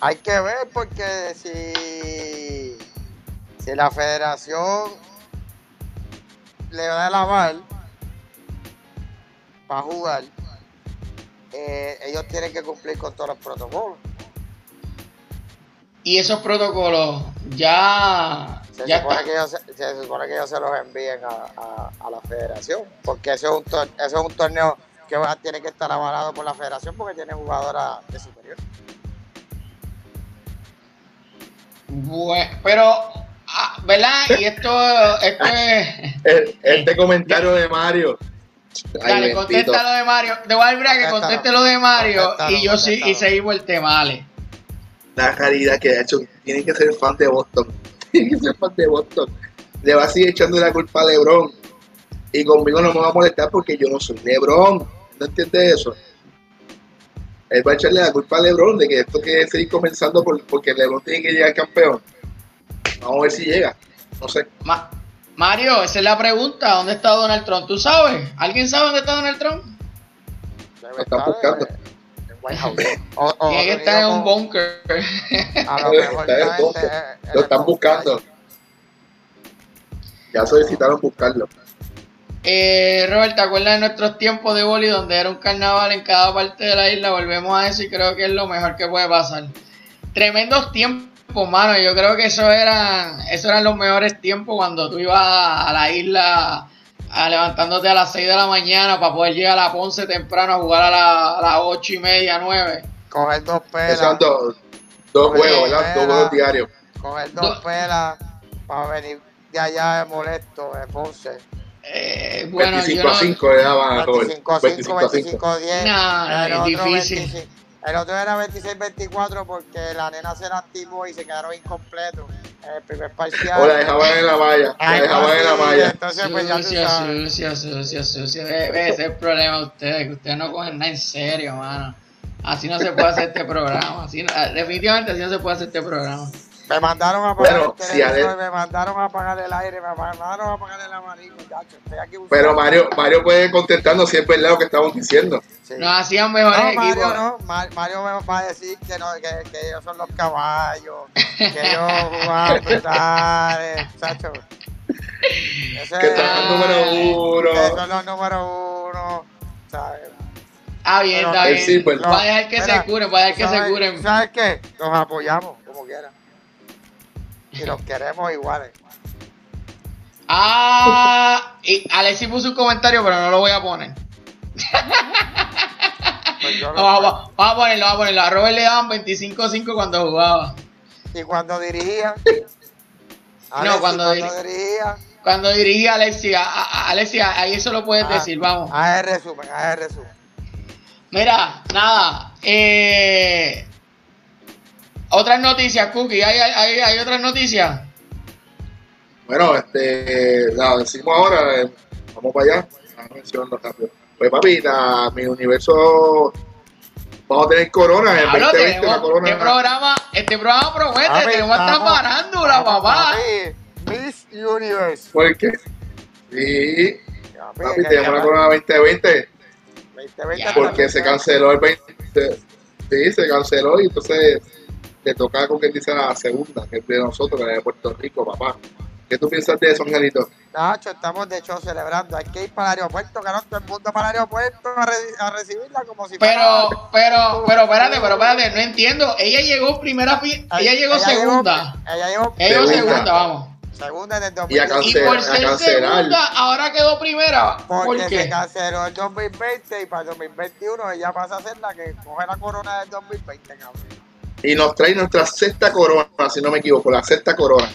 hay que, ver porque si, si la federación le da la mal para jugar, eh, ellos tienen que cumplir con todos los protocolos. Y esos protocolos ya... Se, supone, que ellos, se, supone que ellos se los envíen a, a, la federación, porque ese es un, es un torneo que tiene que estar avalado por la federación porque tiene jugadoras de superior. Bueno, pero, ah, ¿verdad? Y esto, esto es... <laughs> Este comentario de Mario Dale, contesta lo de Mario. Te voy a decir que conteste lo de Mario y yo sí, y seguimos el tema, vale. La caridad que ha hecho, tiene que ser fan de Boston. <laughs> Tiene que ser fan de Boston. Le va a seguir echando la culpa a LeBron. Y conmigo no me va a molestar porque yo no soy LeBron. ¿No entiendes eso? Él va a echarle la culpa a LeBron de que esto que seguir comenzando por, porque LeBron tiene que llegar campeón. Vamos a ver si llega. No sé. Más Mario, esa es la pregunta. ¿Dónde está Donald Trump? ¿Tú sabes? ¿Alguien sabe dónde está Donald Trump? Lo están buscando. Tiene que estar en un bunker. lo están buscando. Ya solicitaron buscarlo. Eh, Robert, ¿te acuerdas de nuestros tiempos de boli donde era un carnaval en cada parte de la isla? Volvemos a eso y creo que es lo mejor que puede pasar. Tremendos tiempos pues mano, yo creo que eso eran, eso eran los mejores tiempos cuando tú ibas a la isla a levantándote a las 6 de la mañana para poder llegar a la Ponce temprano a jugar a, las 8 y media, 9. Coger dos pelas. Son dos, dos juegos, ¿verdad? Dos juegos diarios. Coger dos pelas para venir de allá de molesto, de Ponce. Eh, bueno, 25 a 5 le daban a 25 a 5, 25 a 10. No, es difícil. El otro era 26-24 porque la nena se lastimó y se quedaron incompletos en el primer parcial. O la dejaban en la malla. La dejaban en la malla. Entonces, pues ya sucia, sucia, sucia, sucia. Ese es el problema de ustedes, que ustedes no cogen nada en serio, mano. Así no se puede hacer este programa. Así definitivamente así no se puede hacer este programa. Me mandaron a apagar el televisor, me mandaron a apagar el aire, me mandaron a apagar el amarillo, muchachos. Pero Mario, Mario puede contestando si es verdad lo que estamos diciendo. Sí. Nos hacían mejores no, Mario, equipos. No, Mario me va a decir que, no, que, que ellos son los caballos, que ellos <laughs> jugaban brutales, muchachos. Ese, que están los número uno. Que son los número uno, ¿sabes? Ah, bien, está bien. Sí, pues, va a dejar que se curen, va a dejar que se curen. ¿Sabes qué? Los apoyamos, como quieran <laughs> y los queremos iguales. Ah, y Alexis puso un comentario, pero no lo voy a poner. Pues vamos, a ponerlo, vamos a ponerlo. A Robert le daban 25-5 cuando jugaba. ¿Y cuando dirigía? <laughs> no, cuando, dirigía. Cuando dirigía Alexia, Alexia, ahí eso lo puedes ah, decir, vamos. A ver, resumen, a ver, resumen. Mira, nada, eh, otras noticias, Cookie, ¿hay, hay, hay otras noticias? Bueno, este, la decimos ahora, eh, vamos para allá. Pues papi, mi universo vamos a tener corona en el 2020 la corona. Este programa, este programa promete, papi, tenemos esta farándula, papá. Miss Universe. ¿Por qué? Sí. Papi, tenemos la corona 2020. 2020 porque se canceló el 20. Sí, se canceló y entonces le toca con quien dice la segunda, que es de nosotros, que es de Puerto Rico, papá. ¿Qué tú piensas de eso, Angelito? Nacho, estamos de hecho celebrando. Hay que ir para el aeropuerto, ganó todo el mundo para el aeropuerto a, recibirla como si pero, fuera. Pero, pero, espérate, pero espérate, no entiendo. Ella llegó primera, ella, llegó segunda. ella llegó, ella llegó segunda, vamos. Segunda en el 2020. Y, por ser segunda, ahora quedó primera. Porque se canceló el 2020 y para el 2021 ella pasa a ser la que coge la corona del 2020, cabrón y nos trae nuestra sexta corona, si no me equivoco, la sexta corona.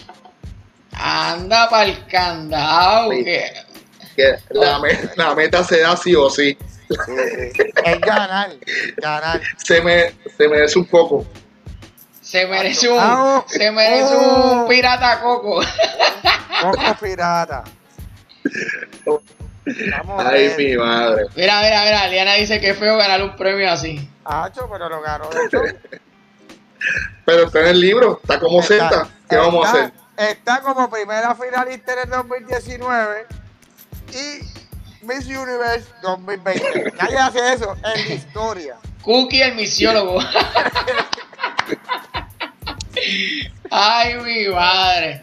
Anda para el candado. Que... la, meta se da sí o sí. es ganar, ganar. Se, me, se merece un poco. Se merece un, se merece un oh. pirata coco. Coco pirata. Ay, mi madre. Mira, mira, mira. Liana dice que es feo ganar un premio así. Hacho, pero lo ganó de hecho. Pero está en el libro, está como Z. ¿Qué vamos a hacer? Está como primera finalista en el 2019 y Miss Universe 2020. Nadie hace eso en la historia. Cookie el misiólogo. Ay, mi madre.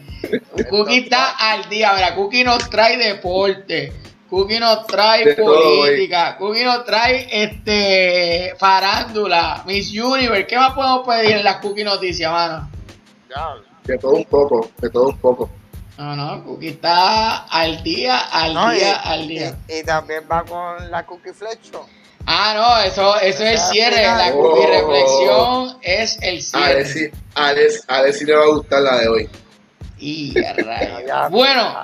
Cookie está al día. Mira, Cookie nos trae deporte. Cookie nos trae De todo, política. Cookie nos trae este farándula. Miss Universe. ¿Qué más podemos pedir en las Cookie Noticias, mano? De todo un poco, de todo un poco. No, no, Cookie está al día, al No, y, día, al día. y- y también va con la Cookie Flecho. Ah, no, eso, eso es el cierre. final. La Cookie Oh. Reflexión es el A cierre. ver si, a ver, a ver si le va a gustar la de hoy. Y a <laughs> rayos. Ya. Bueno,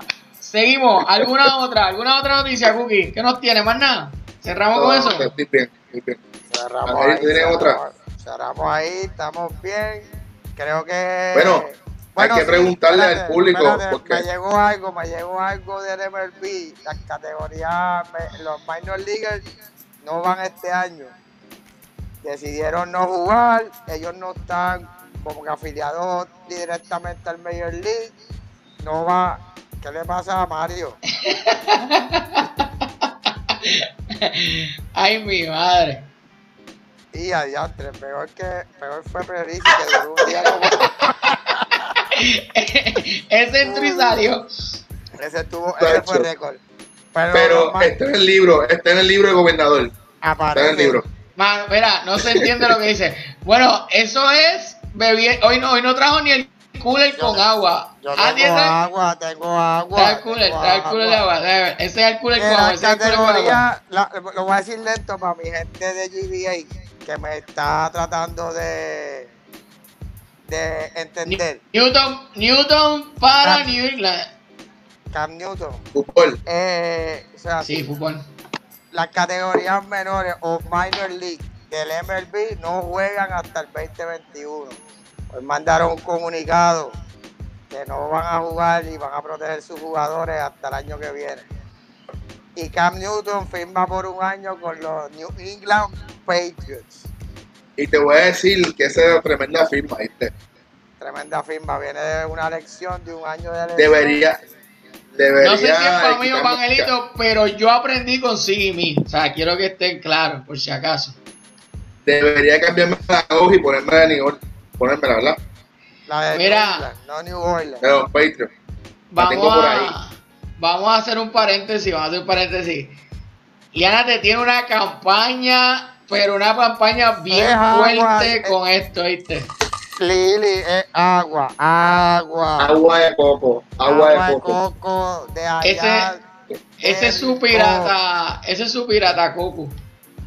seguimos. ¿Alguna <laughs> otra? ¿Alguna otra noticia, Cookie? ¿Qué nos tiene? ¿Más nada? ¿Cerramos con eso? Estoy bien, estoy bien. Cerramos ahí. ¿tiene cerramos, otra? cerramos ahí, estamos bien. Creo que. Bueno, hay que preguntarle al público, espérate, porque- Me llegó algo, me llegó algo del MLB. Las categorías, los minor leaguers no van este año. Decidieron no jugar, ellos no están como que afiliados directamente al Major League. No va. ¿Qué le pasa a Mario? <laughs> Ay, mi madre. Y adiantre, peor que peor fue Perici que duró un día como <laughs> <laughs> Ese entró y salió. ese tuvo, ese fue récord. Pero, está en el libro, está en el libro de gobernador. Está en el libro. Man, mira, no se entiende lo que dice. Bueno, eso es Hoy no, hoy no trajo ni el cooler con agua. Yo Ah, tengo agua, tengo agua. El cooler, el cooler de agua. Ese es el cooler con agua. la Ese es el cooler con agua. categoría, la- lo voy a decir lento para mi gente de GBA que me está tratando de, de entender. Newton, Newton para Ah. New England. Cam Newton. Fútbol. Eh, o sea, Sí, fútbol. las categorías menores o minor league del MLB no juegan hasta el 2021. Hoy mandaron un comunicado que no van a jugar y van a proteger sus jugadores hasta el año que viene. Y Cam Newton firma por un año con los New England Patriots. Y te voy a decir que esa es tremenda firma, ¿viste? Tremenda firma, viene de una lección de un año de lección. Debería, debería. No sé si es para mí o Angelito, pero yo aprendí con Simi. O sea, quiero que estén claros, por si acaso. Debería cambiarme la hoja y ponerme de New Orleans. Ponérmela, ¿verdad? La de Mira. New no New Orleans. De los Patriots. La tengo Vamos por a, ahí. vamos a hacer un paréntesis, vamos a hacer un paréntesis. Liana te tiene una campaña, pero una campaña bien Es agua, fuerte eh. con esto, ¿viste? Lili es agua, agua. Agua de coco. Agua, de coco. coco de allá. Ese es su pirata, ese es su pirata Coco. coco.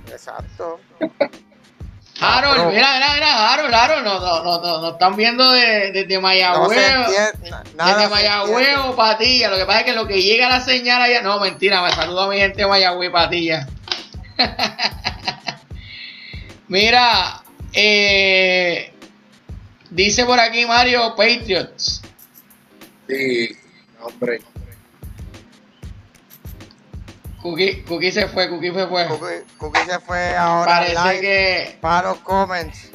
Exacto. <laughs> Harold, mira, mira, mira, Harold, Harold, nos no, no, no, nos están viendo de- desde No Mayagüez. entiende. na- Nada Desde Mayagüez o Patilla, lo que pasa es que lo que llega la señal allá, no, mentira, me saludo a mi gente de Mayagüez Patilla. <laughs> Mira, eh, dice por aquí Mario Patriots. Sí, hombre. Cookie, Cookie se fue, Cookie se fue. Cookie, Cookie se fue ahora Parece live que, para los comments.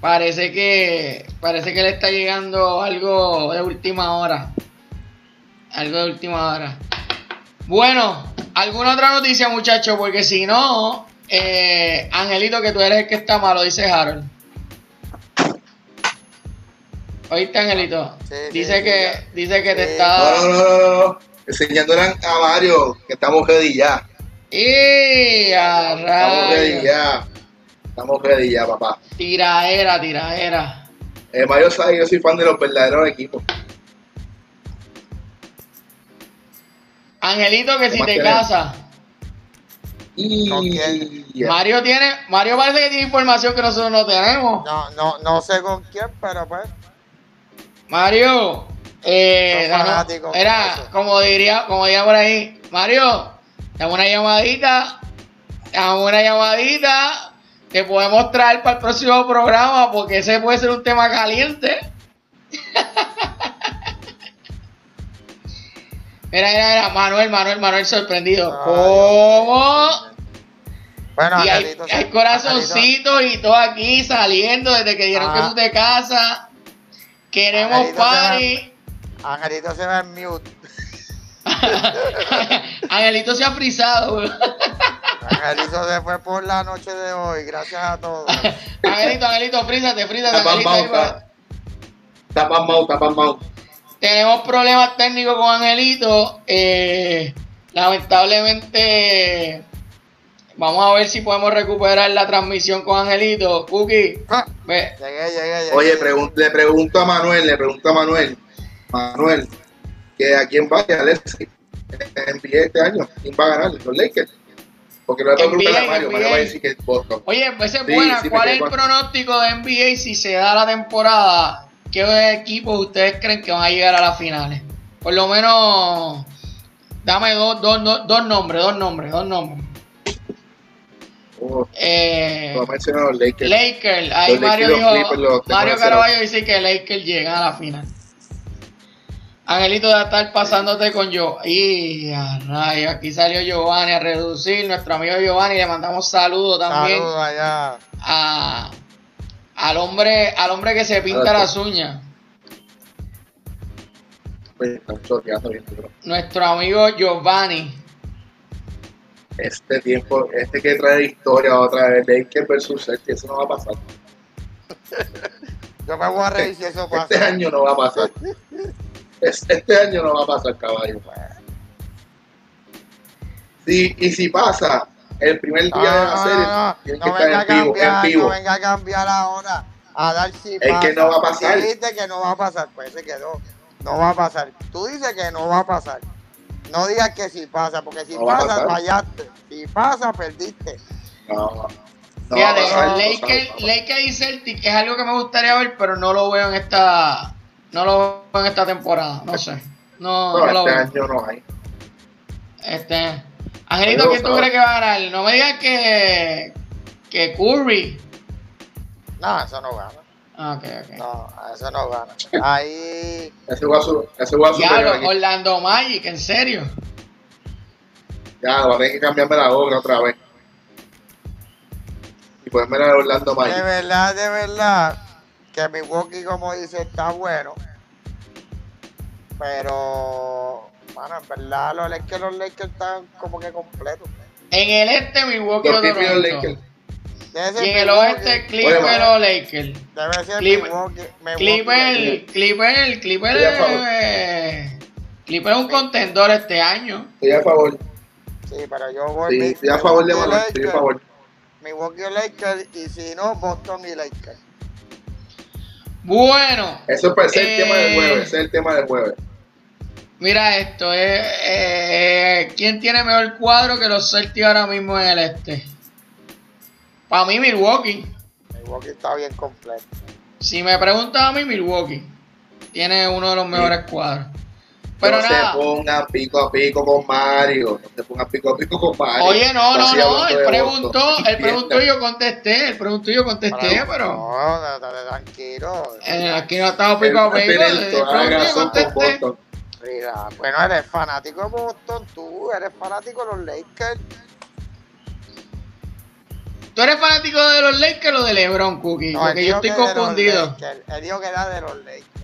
parece que, parece que le está llegando algo de última hora. Algo de última hora. Bueno, ¿alguna otra noticia, muchachos? Porque si no, eh, Angelito, que tú eres el que está malo, dice Harold. ¿Oíste, Angelito? Sí, dice sí, que, dice que te Sí. está. No, no, Enseñándole a Mario que estamos ready ya. ¡Y a Estamos ready ya. Estamos ready ya, papá. Tiraera, tiraera. Eh, Mario sabe que yo soy fan de los verdaderos equipos. Angelito, que ¿Qué si te casas. Y... Mario tiene, Mario parece que tiene información que nosotros no tenemos. No, no, no sé con quién, pero pues. Mario, eh, era, eso. como diría, como diría por ahí, Mario, dame una llamadita, dame una llamadita, que podemos traer para el próximo programa, porque ese puede ser un tema caliente. <laughs> Mira, mira, mira, Manuel, Manuel, Manuel sorprendido. Ay, ¿Cómo? Bueno, Y hay, Angelito, hay sí, corazoncitos y todo aquí saliendo desde que dijeron que Ah. tú te casas. Queremos Angelito, party. Angelito se va en mute. <laughs> Angelito se ha frisado. Angelito se fue por la noche de hoy. Gracias a todos. <laughs> Angelito, Angelito, frízate, frízate, Está Angelito. está- está pasmado, está pasmado. Tenemos problemas técnicos con Angelito. eh, lamentablemente, vamos a ver si podemos recuperar la transmisión con Angelito. Cookie, Ah, ve, Llegué, llegué, llegué. Oye, pregun- le pregunto a Manuel, le pregunto a Manuel, Manuel, que a quién va a Alexis en NBA este año, quién va a ganar, los Lakers. Porque lo voy a preguntar a Mario, Mario va a decir que es Boston. Oye, pues esa es Sí, buena. sí, ¿Cuál es el con- pronóstico de NBA si se da la temporada? ¿Qué equipos ustedes creen que van a llegar a las finales? Por lo menos, dame dos, dos, dos, dos nombres, dos nombres, dos nombres. Oh, Eh, no Lakers. Lakers, ahí Mario dijo, Clippers Mario. Caraballo dice que Lakers llega a la final. Angelito de estar pasándote con yo. Y a rayos, aquí salió Giovanni a reducir, nuestro amigo Giovanni, le mandamos saludos también Saludos allá. a, al hombre, al hombre que se pinta Ahora las uñas. Pues. Nuestro amigo Giovanni. Este tiempo, este que trae historia otra vez, Lakers versus Celtics, eso no va a pasar. <laughs> Yo me voy a reír si eso pasa. Este año no va a pasar. <laughs> Es- Este año no va a pasar, caballo. Sí, y si pasa, el primer día No, de la serie, no, no, no que venga a estar en vivo, en cambiar, vivo. no venga a cambiar ahora. A dar si Es que no va a pasar. Dijiste que no va a pasar, pues se quedó. No va a pasar. Tú dices que no va a pasar. No digas que si pasa, porque si pasa, fallaste. Si pasa, perdiste. No, no Fíjate, Lakers, sabe, Lakers y Celtic es algo que me gustaría ver, pero no lo veo en esta, no lo veo en esta temporada. No sé. No, No, no lo este veo. año no hay. Este, Angelito, ¿quién tú crees que va a ganar? No me digas que, que Curry. No, eso no gana. Ah, ok, ok. No, eso no gana. Ahí. <laughs> Ese va a su, ese va a superar Diablo. Orlando Magic, en serio. Ya, va a tener que cambiarme la obra otra vez. Y ponerme la de Orlando De Magic. verdad, de verdad, que Milwaukee, como dice, está bueno. Pero, bueno, en verdad, los Lakers, los Lakers están como que completos. En el este, Milwaukee Los. Lakers. Y en el Milwaukee, oeste, Clippers Oye, o Lakers. Debe ser Clipper- Milwaukee. Clipper, Clipper, Clipper, eh, Clipper es un contendor este año. Estoy a favor. Sí, pero yo voy. Sí, estoy a favor de. Milwaukee Lakers y si no, Boston y Lakers. Bueno, Eso es ese es el tema del Eh. jueves. Ese es el tema del jueves. mira esto. eh, eh, ¿Quién tiene mejor cuadro que los Celtics ahora mismo en el este? Para mí, Milwaukee. Milwaukee está bien completo. Si me preguntas a mí, Milwaukee tiene uno de los mejores cuadros. Pero no nada. se ponga pico a pico con Mario. No se ponga pico a pico con Mario. Oye, no, no, no. Él preguntó, él preguntó y yo contesté. Él preguntó y yo contesté, pero. No, tranquilo. eh, aquí no Él pico a pico. Él contesté. Boston. Mira, bueno, eres fanático de Boston, tú eres fanático de los Lakers. ¿Tú eres fanático de los Lakers o de LeBron, Cookie? No, Porque yo estoy confundido. Él dijo que era de los Lakers.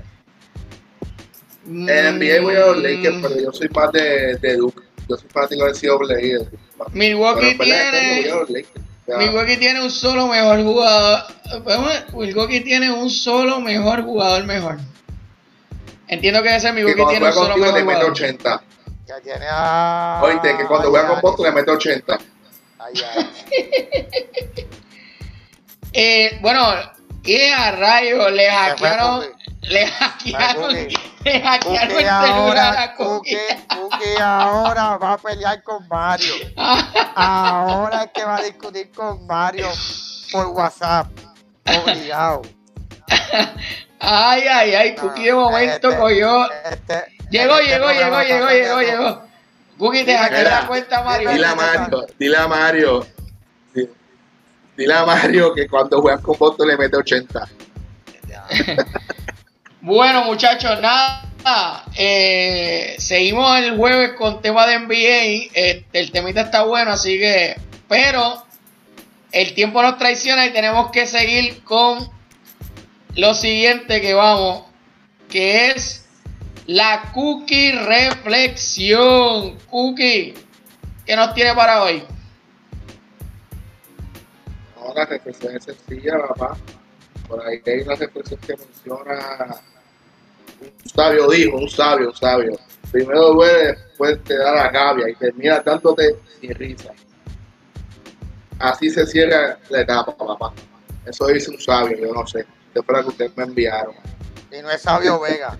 En NBA voy a los Lakers, pero yo soy más de, de Duke. Yo soy fanático de Duke. Milwaukee tiene. a los Lakers. O sea, Milwaukee tiene un solo mejor jugador. Milwaukee tiene un solo mejor jugador mejor. Entiendo que ese que Milwaukee cuando tiene un solo contigo mejor mete jugador. 80. Que tiene a. Oíste, que cuando juega con Boston le mete 80. Ay, ay. <laughs> Eh, bueno, y a rayos le hackearon. Le hackearon. Le hackearon el celular ahora, a Cookie. Cookie, Cookie ahora va a pelear con Mario. Ahora es que va a discutir con Mario por WhatsApp. Obligado. Ay, ay, ay, Cookie de momento Este- cogió. este- Llegó, este llegó, llegó, llegó, llegó, cambiando. llegó. Cookie, te hackeó la cuenta, Mario. Dile a Mario, dile a Mario. di- Dile a Mario que cuando juegas con Boston le mete 80. <laughs> Bueno, muchachos, nada. eh, seguimos el jueves con tema de NBA. Este, el temita está bueno, así que. Pero el tiempo nos traiciona y tenemos que seguir con lo siguiente que vamos, que es la cookie reflexión. Cookie, ¿qué nos tiene para hoy? No, la reflexión es sencilla, papá. Por ahí hay una reflexión que menciona un sabio dijo, un sabio, un sabio. Primero duele, después te da la gavia y termina dándote sin risa. Así se cierra la etapa, papá. Eso dice un sabio, yo no sé. Después que ustedes me enviaron. Y no es sabio <laughs> Vega.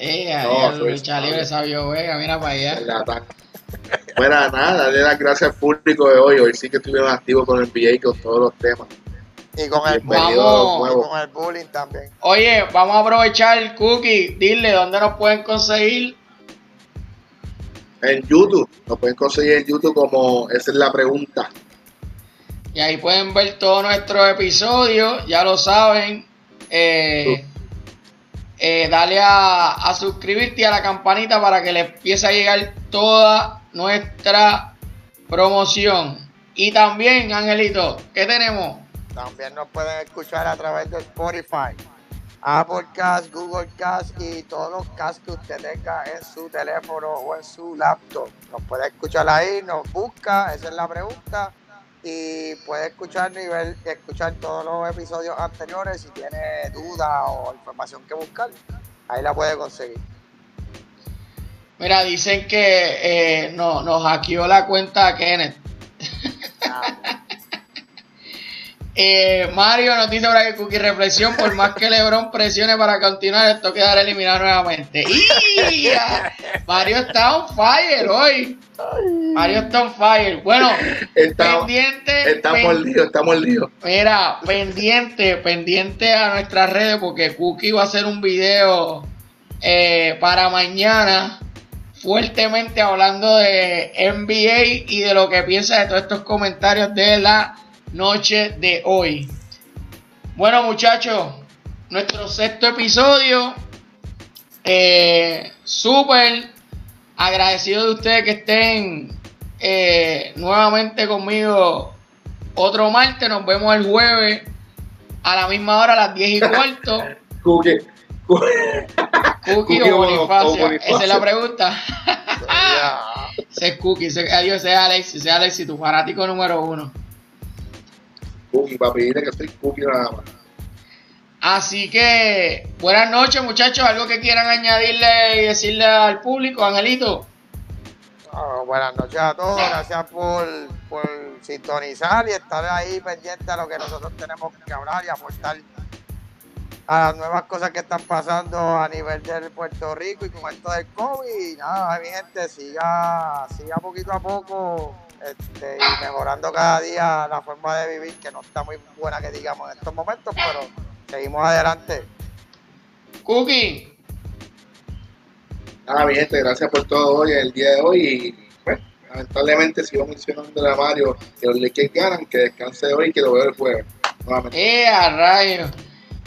Eh, no, lucha libre sabio Vega, mira para allá. Bueno, nada, darle las gracias al público de hoy. Hoy sí que estuvieron activos con el NBA con todos los temas. Y con el, con el bullying también. Oye, vamos a aprovechar el cookie. Dile dónde nos pueden conseguir. En YouTube. Nos pueden conseguir en YouTube como esa es la pregunta. Y ahí pueden ver todos nuestros episodios. Ya lo saben. Eh, eh, dale a, a suscribirte y a la campanita para que le empiece a llegar toda nuestra promoción. Y también, Angelito, ¿qué tenemos? También nos pueden escuchar a través de Spotify, Apple Cast, Google Cast y todos los casts que usted tenga en su teléfono o en su laptop. Nos puede escuchar ahí, nos busca, esa es la pregunta. Y puede escuchar y ver, escuchar todos los episodios anteriores si tiene dudas o información que buscar. Ahí la puede conseguir. Mira, dicen que eh, no, nos hackeó la cuenta Kenneth. Ah, eh, Mario nos dice ahora que Cookie reflexión, por más que Lebron presione para continuar, esto quedará eliminado nuevamente. Mario está on fire hoy. Mario está on fire. Bueno, pendiente. Está mordido, está mordido. Mira, pendiente, pendiente a nuestras redes porque Cookie va a hacer un video eh, para mañana fuertemente hablando de NBA y de lo que piensa de todos estos comentarios de la noche de hoy. Bueno muchachos, nuestro sexto episodio. Eh, Súper agradecido de ustedes que estén eh, nuevamente conmigo otro martes. Nos vemos el jueves a la misma hora, a las 10 y cuarto. <laughs> Cookie. Cookie, o, Bonifacio. Esa es la pregunta. <laughs> ese es Cookie, ese, adiós, ese es Alex, ese es Alex, tu fanático número uno. Cookie, para pedirle que soy Cookie nada más. Así que, buenas noches, muchachos. ¿Algo que quieran añadirle y decirle al público, Angelito? buenas noches a todos. Gracias por, por sintonizar y estar ahí pendiente a lo que nosotros tenemos que hablar y aportar a las nuevas cosas que están pasando a nivel de Puerto Rico y con esto del COVID. Y nada, mi gente, siga, siga poquito a poco este, y mejorando cada día la forma de vivir, que no está muy buena que digamos en estos momentos, pero seguimos adelante. Cookie. Nada, mi gente, gracias por todo hoy, el día de hoy. Y pues, lamentablemente sigo mencionando a Mario que los Lakers ganan, que descanse hoy y que lo veo el jueves. ¡Eh, a rayos!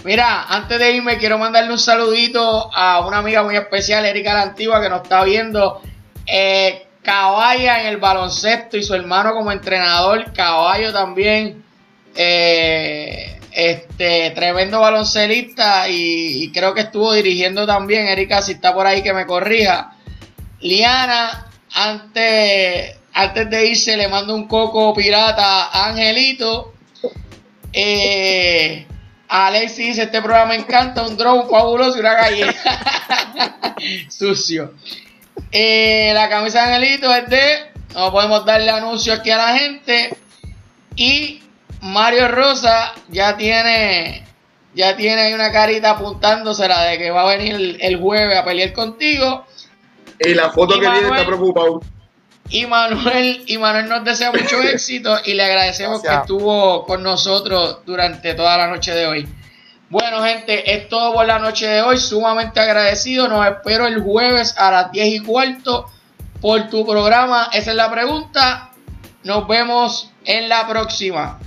Mira, antes de irme quiero mandarle un saludito a una amiga muy especial, Erika la Antigua, que nos está viendo. Eh, Caballa en el baloncesto y su hermano como entrenador, Caballo también, eh, este tremendo baloncelista y, creo que estuvo dirigiendo también, Erika, si está por ahí que me corrija. Liana, antes, antes de irse le mando un coco pirata a Angelito. Eh, Alexis dice, este programa me encanta, un drone fabuloso y una galleta. <laughs> Sucio. Eh, la camisa de Angelito es de. No podemos darle anuncio aquí a la gente. Y Mario Rosa ya tiene. Ya tiene ahí una carita apuntándosela de que va a venir el, jueves a pelear contigo. Y la foto que viene está preocupado. Y Manuel, y Manuel nos desea mucho <laughs> éxito y le agradecemos que estuvo con nosotros durante toda la noche de hoy. Bueno, gente, es todo por la noche de hoy. Sumamente agradecido. Nos espero el jueves a las 10 y cuarto por tu programa. Esa es la pregunta. Nos vemos en la próxima.